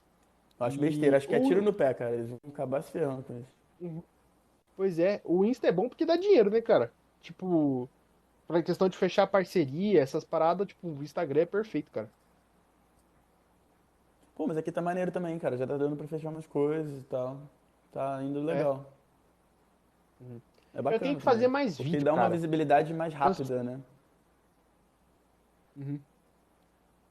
S2: Acho
S1: E
S2: besteira, acho que é tiro no pé, cara. Eles vão acabar se ferrando com isso.
S1: Pois é. O Insta é bom porque dá dinheiro, né, cara? Tipo, pra questão de fechar parceria, essas paradas, tipo, o Instagram é perfeito, cara.
S2: Pô, mas aqui tá maneiro também, cara. Já tá dando pra fechar umas coisas e tal. Tá indo legal. É bacana
S1: Eu tenho que fazer mais
S2: Porque
S1: vídeo,
S2: dá uma
S1: cara.
S2: visibilidade mais rápida, né?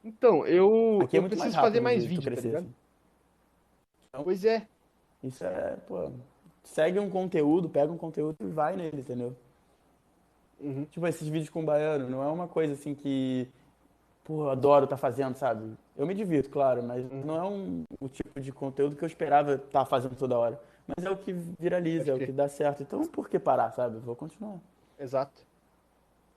S1: Então, eu,
S2: Aqui é
S1: eu
S2: mais
S1: preciso fazer mais
S2: de tu
S1: vídeo, tá ligado?
S2: assim.
S1: Pois é.
S2: Isso é, pô. Segue um conteúdo, pega um conteúdo e vai nele, entendeu?
S1: Uhum.
S2: Tipo, esses vídeos com baiano, não é uma coisa assim que, pô, eu adoro estar fazendo, sabe? Eu me divirto, claro, mas
S1: Uhum.
S2: não é um, o tipo de conteúdo que eu esperava estar fazendo toda hora. Mas é o que viraliza, é o que dá certo. Então, por que parar, sabe? Vou continuar.
S1: Exato.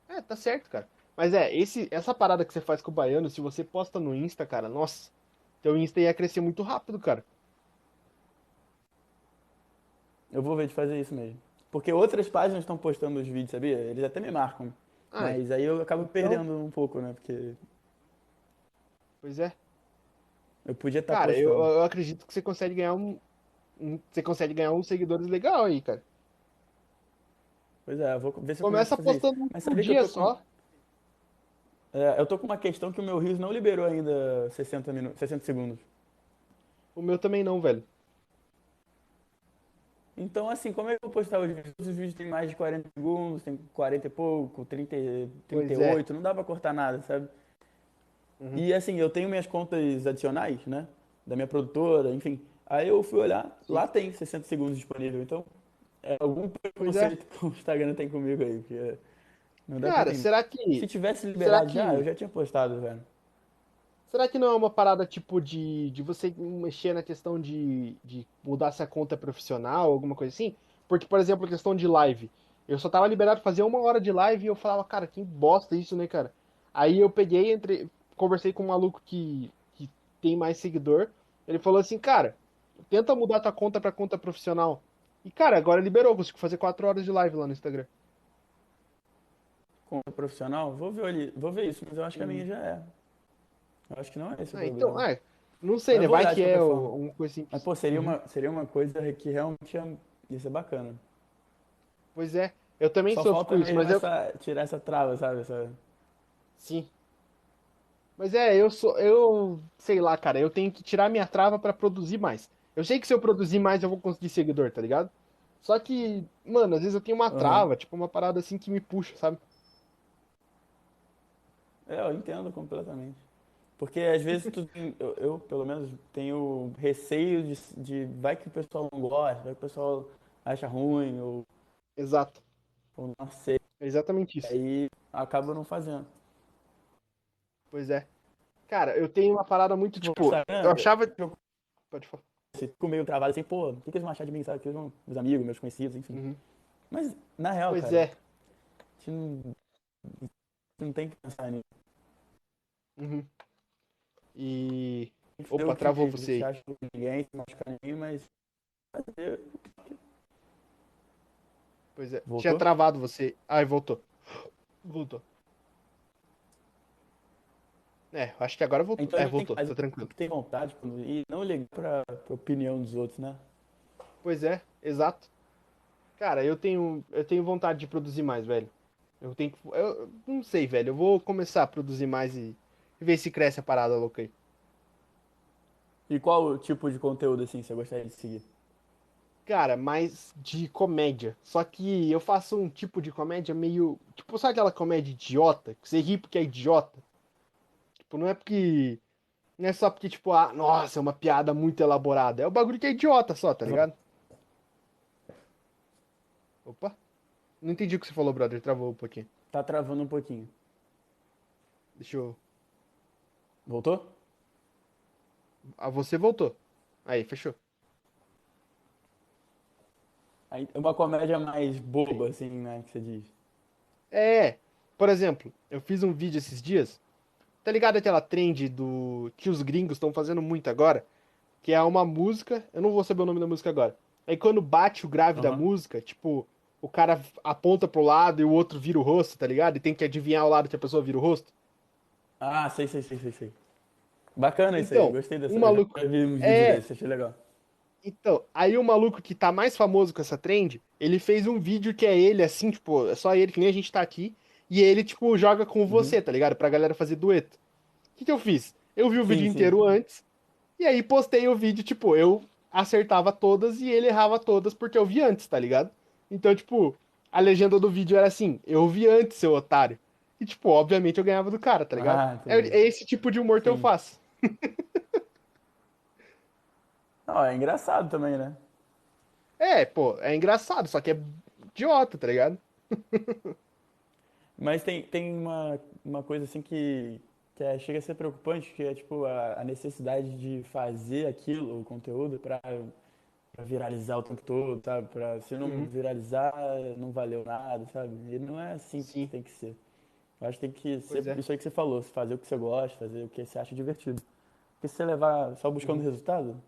S1: É, tá certo, cara. Mas é, esse, essa parada que você faz com o baiano, se você posta no Insta, cara, nossa, teu Insta ia crescer muito rápido, cara.
S2: Eu vou ver de fazer isso mesmo. Porque outras páginas estão postando os vídeos, sabia? Eles até me marcam.
S1: Ah,
S2: Mas aí eu acabo perdendo um pouco, né? Porque
S1: Pois é.
S2: eu podia estar
S1: Cara, eu, eu acredito que você consegue ganhar um, um- Você consegue ganhar uns seguidores legal aí, cara.
S2: Pois é, eu vou ver se eu
S1: Começa
S2: isso.
S1: postando um
S2: Mas
S1: dia
S2: com-
S1: só.
S2: É, eu tô com uma questão que o meu Reels não liberou ainda 60 minutos, 60 segundos.
S1: O meu também não, velho.
S2: Então, assim, como é que eu vou postar os vídeos? Os vídeos têm mais de 40 segundos, tem 40 e pouco, 30, e-
S1: Pois é.
S2: 38, não dá pra cortar nada, sabe?
S1: Uhum.
S2: E assim, eu tenho minhas contas adicionais, né? Da minha produtora, enfim. Aí eu fui olhar, lá tem 60 segundos disponível. Então, é algum
S1: é.
S2: preconceito (laughs) que o Instagram tem comigo aí, porque
S1: Cara, será
S2: Se
S1: que.
S2: tivesse liberado
S1: que-
S2: já, eu já tinha postado, velho.
S1: Será que não é uma parada tipo de, de você mexer na questão de, de mudar se a conta é profissional, alguma coisa assim? Porque, por exemplo, a questão de live. Eu só tava liberado pra fazer uma hora de live e eu falava, cara, que bosta isso, né, cara? Aí eu peguei, entre, conversei com um maluco que, que tem mais seguidor. Ele falou assim, cara, tenta mudar tua conta pra conta profissional. E, cara, agora liberou, consigo fazer quatro horas de live lá no Instagram.
S2: Conta profissional, vou ver ali, vou ver isso, mas eu acho que a minha já é. Eu acho que não é esse o
S1: Ah, então, é, não sei, né?
S2: eu
S1: Vai que é uma coisa simples.
S2: Mas, pô, seria uma, seria uma coisa que realmente ia, ser bacana.
S1: Pois é, eu também
S2: Só
S1: sofro com isso, mas eu,
S2: essa, tirar essa trava, sabe? Essa...
S1: Sim. Mas é, eu sou, eu sei lá, cara, eu tenho que tirar minha trava pra produzir mais. Eu sei que se eu produzir mais eu vou conseguir seguidor, tá ligado? Só que, mano, às vezes eu tenho uma
S2: Aham.
S1: trava, tipo uma parada assim que me puxa, sabe?
S2: É, eu entendo completamente. Porque às vezes tu, eu, eu, pelo menos, tenho receio de, de vai que o pessoal não gosta, vai que o pessoal acha ruim, ou,
S1: Exato.
S2: ou não aceita.
S1: É exatamente isso.
S2: Aí acaba não fazendo.
S1: Pois é. Cara, eu tenho uma parada muito,
S2: Tipo,
S1: tipo, eu achava.
S2: eu-
S1: Pode falar.
S2: Fico meio travado assim, pô, o que que eles vão achar de mim, sabe? Que eles vão, meus amigos, meus conhecidos, enfim.
S1: Uhum.
S2: Mas, na real,
S1: Pois
S2: cara,
S1: é.
S2: a gente não, não tem que pensar nisso.
S1: Uhum. E. Opa,
S2: que
S1: travou você aí.
S2: Você acha que ninguém, se machucar ninguém, mas fazer
S1: Pois é.
S2: Voltou?
S1: Tinha travado você. Ai, voltou. (gasps) Voltou. É, acho que agora voltou.
S2: Então
S1: é, voltou, tá tranquilo.
S2: tem vontade quando- e não ligar pra, pra opinião dos outros, né?
S1: Pois é, exato. Cara, eu tenho, eu tenho vontade de produzir mais, velho. Eu tenho que, eu não sei, velho. Eu vou começar a produzir mais e, e ver se cresce a parada louca aí.
S2: E qual o tipo de conteúdo assim você gostaria de seguir?
S1: Cara, mais de comédia. Só que eu faço um tipo de comédia meio, tipo, sabe aquela comédia idiota, que você ri porque é idiota? Tipo, não é porque não é só porque tipo, ah, nossa, é uma piada muito elaborada. É o bagulho que é idiota só, tá ligado? Opa. Não entendi o que você falou, brother. Travou um pouquinho.
S2: Tá travando um pouquinho.
S1: Deixa eu.
S2: Voltou?
S1: Ah, você voltou. Aí, fechou.
S2: Aí, É uma comédia mais boba, assim, né? Que você diz.
S1: É, por exemplo, eu fiz um vídeo esses dias. Tá ligado aquela trend do que os gringos estão fazendo muito agora? Que é uma música, eu não vou saber o nome da música agora. Aí quando bate o grave da
S2: Aham.
S1: música, tipo, o cara aponta pro lado e o outro vira o rosto, tá ligado? E tem que adivinhar o lado que a pessoa vira o rosto.
S2: Ah, sei, sei, sei, sei, sei. Bacana isso
S1: Então,
S2: aí, gostei dessa.
S1: um
S2: eu
S1: maluco-
S2: Já vi uns vídeos
S1: É.
S2: desses, achei legal.
S1: Então, aí o maluco que tá mais famoso com essa trend, ele fez um vídeo que é ele, assim, tipo, é só ele, que nem a gente tá aqui, e ele, tipo, joga com você, tá ligado? Pra galera fazer dueto. O que que eu fiz? Eu vi o
S2: Sim,
S1: vídeo
S2: sim.
S1: inteiro antes, e aí postei o vídeo, tipo, eu acertava todas e ele errava todas porque eu vi antes, tá ligado? Então, tipo, a legenda do vídeo era assim, eu vi antes, seu otário. E, tipo, obviamente eu ganhava do cara, tá ligado?
S2: Ah,
S1: é, é esse tipo de humor que eu
S2: Sim.
S1: faço. (laughs)
S2: Não, é engraçado também, né?
S1: É, pô, é engraçado, só que é idiota, tá ligado?
S2: Mas tem, tem uma, uma coisa assim que, que é- chega a ser preocupante, que é tipo a, a necessidade de fazer aquilo, o conteúdo, pra, pra viralizar o tempo todo, sabe? Pra, se não
S1: Uhum.
S2: viralizar, não valeu nada, sabe? E não é assim
S1: Sim.
S2: que tem que ser. Eu acho que tem que
S1: Pois
S2: ser
S1: é.
S2: isso aí que você falou, fazer o que você gosta, fazer o que você acha divertido. Porque se você levar só buscando
S1: Uhum.
S2: resultado,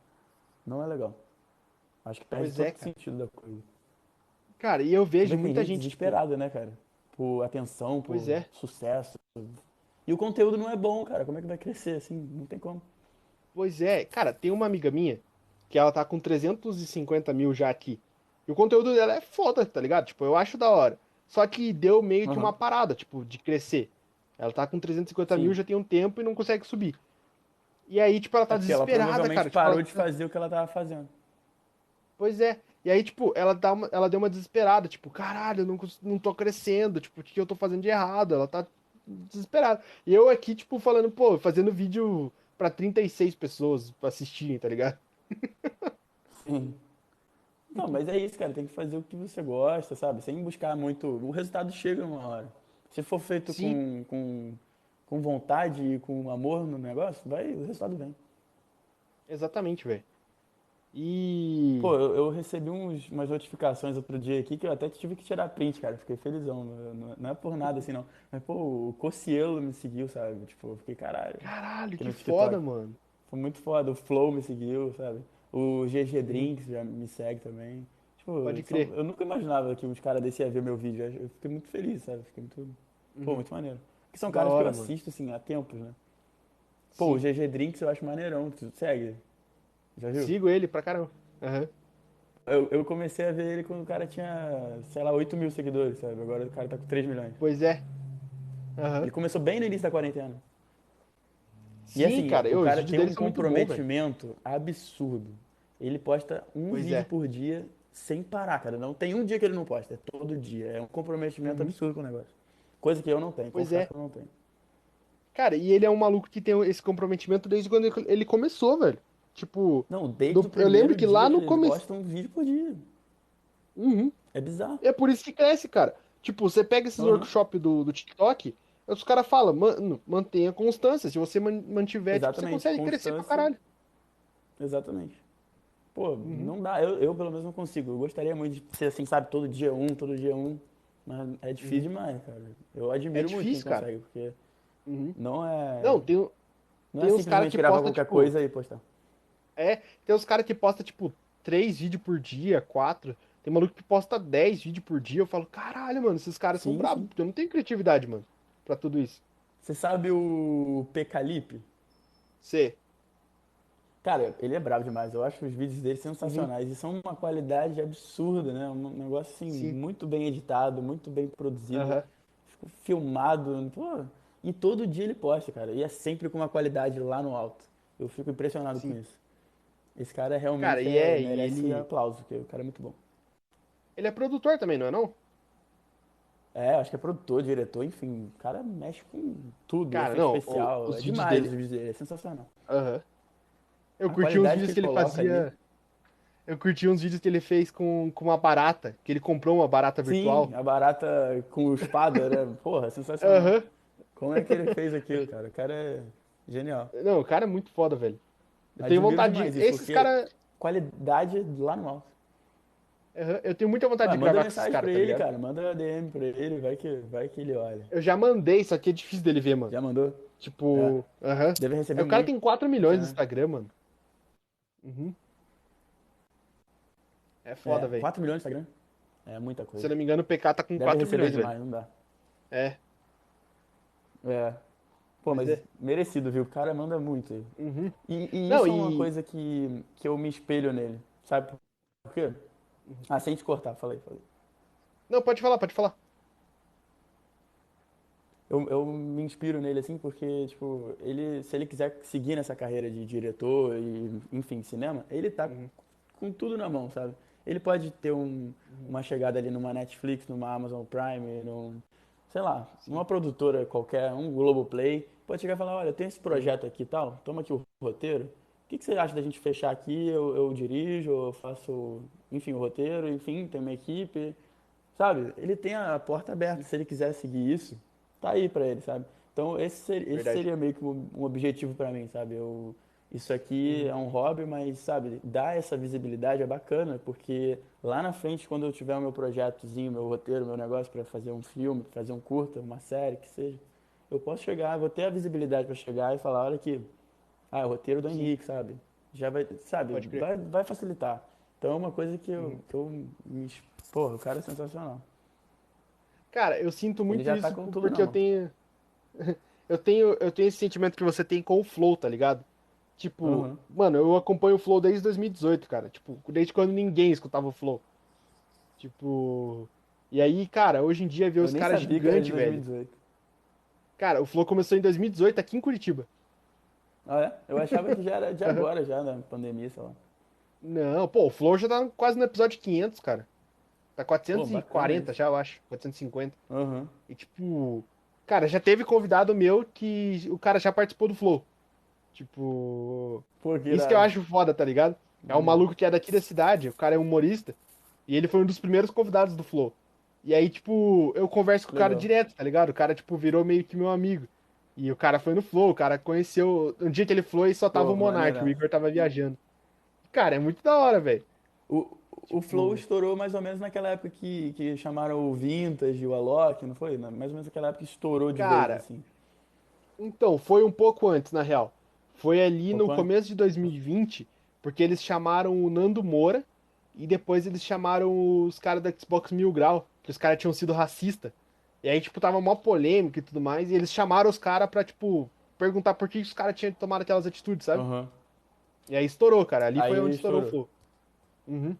S2: não é legal. Acho que perde
S1: Pois
S2: todo
S1: é,
S2: o sentido da coisa.
S1: Cara, e eu
S2: Você
S1: vejo
S2: tem
S1: muita
S2: gente
S1: tipo,
S2: desesperada, né, cara? Por atenção, por
S1: é.
S2: sucesso. E o conteúdo não é bom, cara. Como é que vai crescer assim? Não tem como.
S1: Pois é, cara, tem uma amiga minha que ela tá com 350 mil já aqui. E o conteúdo dela é foda, tá ligado? Tipo, eu acho da hora. Só que deu meio que
S2: Aham.
S1: uma parada, tipo, de crescer. Ela tá com 350
S2: Sim.
S1: mil já tem um tempo e não consegue subir. E aí, tipo, ela tá
S2: É porque ela
S1: desesperada,
S2: provavelmente
S1: cara. Tipo,
S2: parou
S1: ela-
S2: de fazer o que ela tava fazendo.
S1: Pois é. E aí, tipo, ela, dá uma, ela deu uma desesperada, tipo, caralho, eu não, não tô crescendo, tipo, o que eu tô fazendo de errado? Ela tá desesperada. E eu aqui, tipo, falando, pô, fazendo vídeo pra 36 pessoas assistirem, tá ligado?
S2: Sim. Não, mas é isso, cara. Tem que fazer o que você gosta, sabe? Sem buscar muito. O resultado chega uma hora. Se for feito com,
S1: Sim.
S2: com, com vontade e com amor no negócio, vai, o resultado vem.
S1: Exatamente, velho. E.
S2: Pô, eu, eu recebi uns, umas notificações outro dia aqui que eu até tive que tirar print, cara. Fiquei felizão. Não, não- é por nada assim, não. Mas, pô, o Cocielo me seguiu, sabe? Tipo, eu fiquei, caralho.
S1: Caralho, que foda, mano.
S2: Foi muito foda. O Flow me seguiu, sabe? O GG Drinks já me segue também. Tipo,
S1: Pode
S2: são-
S1: crer.
S2: eu nunca imaginava que uns caras desse iam ver meu vídeo. Eu fiquei muito feliz, sabe? Fiquei muito. Pô,
S1: Uhum.
S2: muito maneiro. Porque são
S1: Da
S2: caras
S1: hora,
S2: que eu
S1: mano.
S2: assisto, assim, há tempos, né? Pô, o
S1: Sim.
S2: GG Drinks eu acho maneirão. Tu segue? Já viu?
S1: Sigo ele pra caramba. Aham.
S2: Eu, eu comecei a ver ele quando o cara tinha, sei lá, 8 mil seguidores, sabe? Agora o cara tá com 3 milhões.
S1: Pois é. Aham.
S2: Ele começou bem no início da quarentena.
S1: Sim,
S2: E assim,
S1: cara, eu,
S2: o cara tem um comprometimento absurdo. Ele posta um
S1: Pois
S2: vídeo
S1: é.
S2: por dia sem parar, cara. Não tem um dia que ele não posta, é todo dia. É um comprometimento absurdo com o negócio. Coisa que eu não tenho,
S1: Uhum. Pois é.
S2: que eu não tenho.
S1: Cara, e ele é um maluco que tem esse comprometimento desde quando ele- começou, velho. Tipo,
S2: Não, desde
S1: Do- eu lembro que lá no
S2: ele
S1: começo-
S2: posta um vídeo por dia.
S1: uhum.
S2: É bizarro.
S1: É por isso que cresce, cara. Tipo, você pega esses
S2: Uhum.
S1: workshops do, do TikTok, os caras falam, mano, mantenha constância. Se você man- mantiver, tipo, você consegue crescer pra caralho.
S2: Exatamente. Pô,
S1: Uhum.
S2: não dá. Eu, eu, pelo menos, não consigo. Eu gostaria muito de ser assim, sabe? Todo dia um, todo dia um. Mas é difícil demais, cara. Eu admiro
S1: É
S2: muito
S1: difícil, cara.
S2: consegue, porque
S1: Uhum.
S2: não é.
S1: Não, tem,
S2: não
S1: tem
S2: é
S1: uns
S2: simplesmente
S1: cara que
S2: gravar
S1: posta,
S2: qualquer
S1: tipo,
S2: coisa e postar.
S1: É, tem uns caras que postam, tipo, três vídeos por dia, quatro. Tem maluco que posta 10 vídeos por dia. Eu falo, caralho, mano, esses caras são
S2: Sim,
S1: bravos.
S2: sim.
S1: porque Eu não tenho criatividade, mano, pra tudo isso.
S2: Você sabe o Pecalip?
S1: Você.
S2: Cara, ele é bravo demais. Eu acho os vídeos dele sensacionais. E são uma qualidade absurda, né? Um negócio assim,
S1: Sim.
S2: muito bem editado, muito bem produzido. Fico filmado. Pô, e todo dia ele posta, cara. E é sempre com uma qualidade lá no alto. Eu fico impressionado com isso. Esse cara realmente
S1: Cara,
S2: é-
S1: é-
S2: merece
S1: ele-
S2: aplauso, porque o cara é muito bom.
S1: Ele é produtor também, não é não?
S2: É, acho que é produtor, diretor, enfim. O cara mexe com tudo.
S1: Cara, não,
S2: especial.
S1: os
S2: é
S1: vídeos
S2: demais
S1: dele-
S2: os vídeos dele. É sensacional.
S1: Aham. Eu
S2: A
S1: curti uns vídeos
S2: que
S1: que ele
S2: ele coloca
S1: fazia.
S2: ali.
S1: Eu curti uns vídeos que ele fez com, com uma barata, que ele comprou uma barata virtual.
S2: Sim, a barata com espada, né? (laughs) Porra, sensacional.
S1: Aham.
S2: Como é que ele fez aquilo, (laughs) cara? O cara é genial.
S1: Não, o cara é muito foda, velho. Eu
S2: Admiro
S1: tenho vontade de. Esses
S2: porque-
S1: caras.
S2: Qualidade lá no alto.
S1: Eu tenho muita vontade
S2: Ah,
S1: de
S2: manda
S1: gravar com esses
S2: mensagem
S1: caras,
S2: pra
S1: tá
S2: ele,
S1: ligado?
S2: cara. Manda DM pra ele, vai que, vai que ele olha.
S1: Eu já mandei, só que é difícil dele ver, mano.
S2: Já mandou?
S1: Tipo. Aham.
S2: Deve receber
S1: É, O cara tem 4 milhões no
S2: É.
S1: Instagram, mano. Uhum. É foda,
S2: É,
S1: velho.
S2: 4 milhões no Instagram? É muita
S1: Se
S2: coisa.
S1: eu não me engano, o PK tá com
S2: Deve
S1: 4
S2: receber
S1: milhões,
S2: demais, não dá.
S1: É.
S2: É. Pô,
S1: Mas é.
S2: merecido, viu? O cara manda muito.
S1: Uhum.
S2: E, e
S1: Não,
S2: isso é uma coisa que, que eu me espelho nele. Sabe por quê?
S1: Uhum.
S2: Ah, sem te cortar, falei, falei.
S1: Não, pode falar, pode falar.
S2: Eu, eu me inspiro nele assim porque, tipo, ele, se ele quiser seguir nessa carreira de diretor e, enfim, cinema, ele tá
S1: Uhum.
S2: com tudo na mão, sabe? Ele pode ter um, uma chegada ali numa Netflix, numa Amazon Prime, num, sei lá, numa produtora qualquer, um Globoplay, pode chegar e falar, olha, eu tenho esse projeto aqui e tal, toma aqui o roteiro, o que que você acha da gente fechar aqui? Eu, eu dirijo, eu faço, enfim, o roteiro, enfim, tem uma equipe, sabe? Ele tem a porta aberta, se ele quiser seguir isso, tá aí pra ele, sabe? Então esse seria, esse seria meio que um, objetivo pra mim, sabe? Eu, isso aqui é um hobby, mas, sabe, dar essa visibilidade é bacana, porque lá na frente, quando eu tiver o meu projetozinho, meu roteiro, meu negócio pra fazer um filme, fazer um curta, uma série, que seja, eu posso chegar, vou ter a visibilidade pra chegar e falar, olha aqui, ah, é o roteiro do Henrique, sabe? Já vai, sabe, vai, vai facilitar. Então é uma coisa que eu, que eu me... Porra, o cara é sensacional.
S1: Cara, eu sinto muito
S2: já tá
S1: isso
S2: com tudo
S1: porque
S2: na
S1: eu tenho. (laughs) Eu tenho, eu tenho esse sentimento que você tem com o Flow, tá ligado? Tipo,
S2: Uhum.
S1: mano, eu acompanho o Flow desde 2018, cara. Tipo, desde quando ninguém escutava o Flow. Tipo. E aí, cara, hoje em dia ver
S2: Eu
S1: os caras gigantes, velho.
S2: 2018.
S1: Cara, o Flow começou em 2018 aqui em Curitiba.
S2: Ah, é? Eu achava que já era de (laughs) agora, já, na pandemia, sei lá.
S1: Não, pô, o Flow já tá quase no episódio 500, cara. Tá 440
S2: bacana
S1: já, eu acho. 450.
S2: Uhum.
S1: E tipo, cara, já teve convidado meu que o cara já participou do Flow. Tipo,
S2: Pô, que
S1: isso que eu acho foda, tá ligado? É um
S2: Uhum.
S1: maluco que é daqui da cidade, o cara é humorista, e ele foi um dos primeiros convidados do Flow. E aí, tipo, eu converso com o cara
S2: Legal.
S1: direto, tá ligado? O cara, tipo, virou meio que meu amigo. E o cara foi no Flow, o cara conheceu. Um dia que ele foi, só tava
S2: Pô,
S1: o Monark, o Igor tava viajando. Cara, é muito da hora, velho.
S2: O, o Flow estourou mais ou menos naquela época que, que chamaram o Vintage, o Alok, não foi? Mais ou menos naquela época que estourou de
S1: Cara,
S2: vez, assim.
S1: Então, foi um pouco antes, na real. Foi ali
S2: Um
S1: no
S2: antes?
S1: começo de 2020, porque eles chamaram o Nando Moura e depois eles chamaram os caras da Xbox Mil Grau, que os caras tinham sido racistas. E aí, tipo, tava mó polêmica e tudo mais, e eles chamaram os caras pra, tipo, perguntar por que os caras tinham tomado aquelas atitudes, sabe?
S2: Aham.
S1: E aí estourou, cara. Ali
S2: Aí
S1: foi onde estourou o
S2: estourou.
S1: flow. Uhum.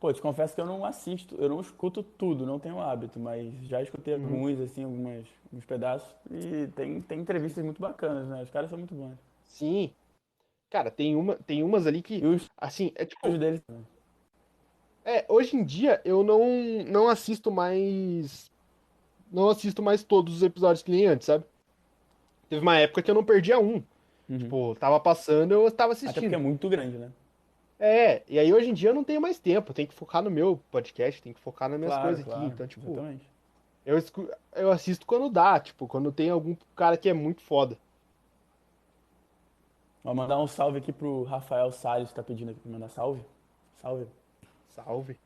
S2: Pô, te confesso que eu não assisto, eu não escuto tudo, não tenho hábito, mas já escutei
S1: Uhum.
S2: alguns, assim, algumas, alguns pedaços, e tem, tem entrevistas muito bacanas, né? Os caras são muito bons.
S1: Sim. Cara, tem, uma, tem umas ali que,
S2: os
S1: assim, é tipo,
S2: vídeos deles também.
S1: É, hoje em dia eu não, não assisto mais. Não assisto mais todos os episódios que nem antes, sabe? Teve uma época que eu não perdia um.
S2: Uhum.
S1: Tipo, tava passando, eu tava
S2: Até porque
S1: assistindo.
S2: é muito grande, né?
S1: É, e aí hoje em dia eu não tenho mais tempo. Tenho que focar no meu podcast, tenho que focar nas minhas
S2: Claro,
S1: coisas
S2: claro,
S1: aqui. Então, tipo,
S2: exatamente.
S1: eu, eu assisto quando dá, tipo, quando tem algum cara que é muito foda.
S2: Vou mandar um salve aqui pro Rafael Salles, que tá pedindo aqui pra mandar salve. Salve.
S1: Salve.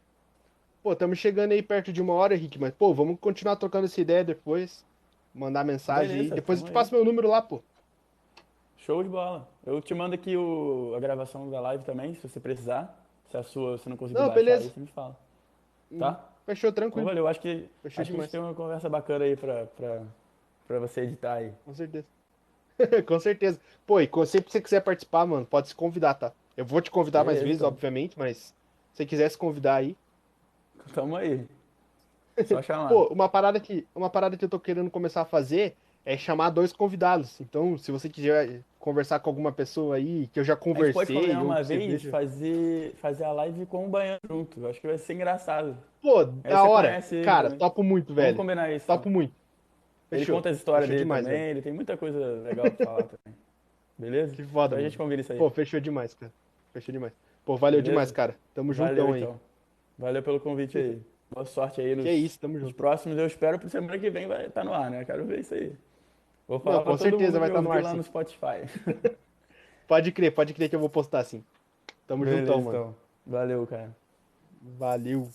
S1: Pô, estamos chegando aí perto de uma hora, Henrique, mas, pô, vamos continuar trocando essa ideia depois. Mandar mensagem
S2: Beleza,
S1: aí. Depois eu te passo meu número lá, pô.
S2: Show de bola. Eu te mando aqui o, a gravação da live também, se você precisar. Se a sua você não conseguir
S1: Não,
S2: baixar
S1: beleza.
S2: aí, você me fala. Tá?
S1: Fechou,
S2: Então,
S1: tranquilo.
S2: valeu. Acho que,
S1: Fechou
S2: acho que a gente tem uma conversa bacana aí pra, pra, pra você editar aí.
S1: Com certeza. (laughs) Com certeza. Pô, e sempre que você quiser participar, mano, pode se convidar, tá? Eu vou te convidar mais
S2: Beleza,
S1: vezes,
S2: então.
S1: obviamente, mas se você quiser se convidar aí.
S2: Tamo aí. (laughs) Só chamar.
S1: Pô, uma parada que, uma parada que eu tô querendo começar a fazer é chamar dois convidados. Então, se você quiser conversar com alguma pessoa aí, que eu já
S2: a gente
S1: conversei,
S2: pode uma vez, fazer, fazer a live com o Baiano junto. Eu acho que vai ser engraçado.
S1: Pô,
S2: Aí
S1: da hora.
S2: conhece
S1: Cara,
S2: também.
S1: topo muito,
S2: Vamos
S1: velho.
S2: combinar isso.
S1: Topo
S2: então.
S1: muito.
S2: Ele
S1: Fechou.
S2: conta as histórias dele
S1: demais,
S2: também,
S1: velho.
S2: ele tem muita coisa legal pra falar também. Beleza?
S1: Que foda,
S2: Então a gente combina isso aí.
S1: Pô, fechou demais, cara. Fechou demais. Pô, valeu
S2: Beleza?
S1: demais, cara. Tamo
S2: Valeu,
S1: juntão aí.
S2: então. Valeu pelo convite aí. Boa sorte aí nos,
S1: Que isso, tamo junto.
S2: próximos. Eu espero que semana que vem vai estar no ar, né? Quero ver isso aí. Vou falar
S1: Não, com certeza vai
S2: me
S1: tá no ar,
S2: lá
S1: sim.
S2: no Spotify. (laughs)
S1: Pode crer, pode crer que eu vou postar sim. Tamo
S2: Beleza,
S1: juntão, mano.
S2: então. Valeu, cara.
S1: Valeu.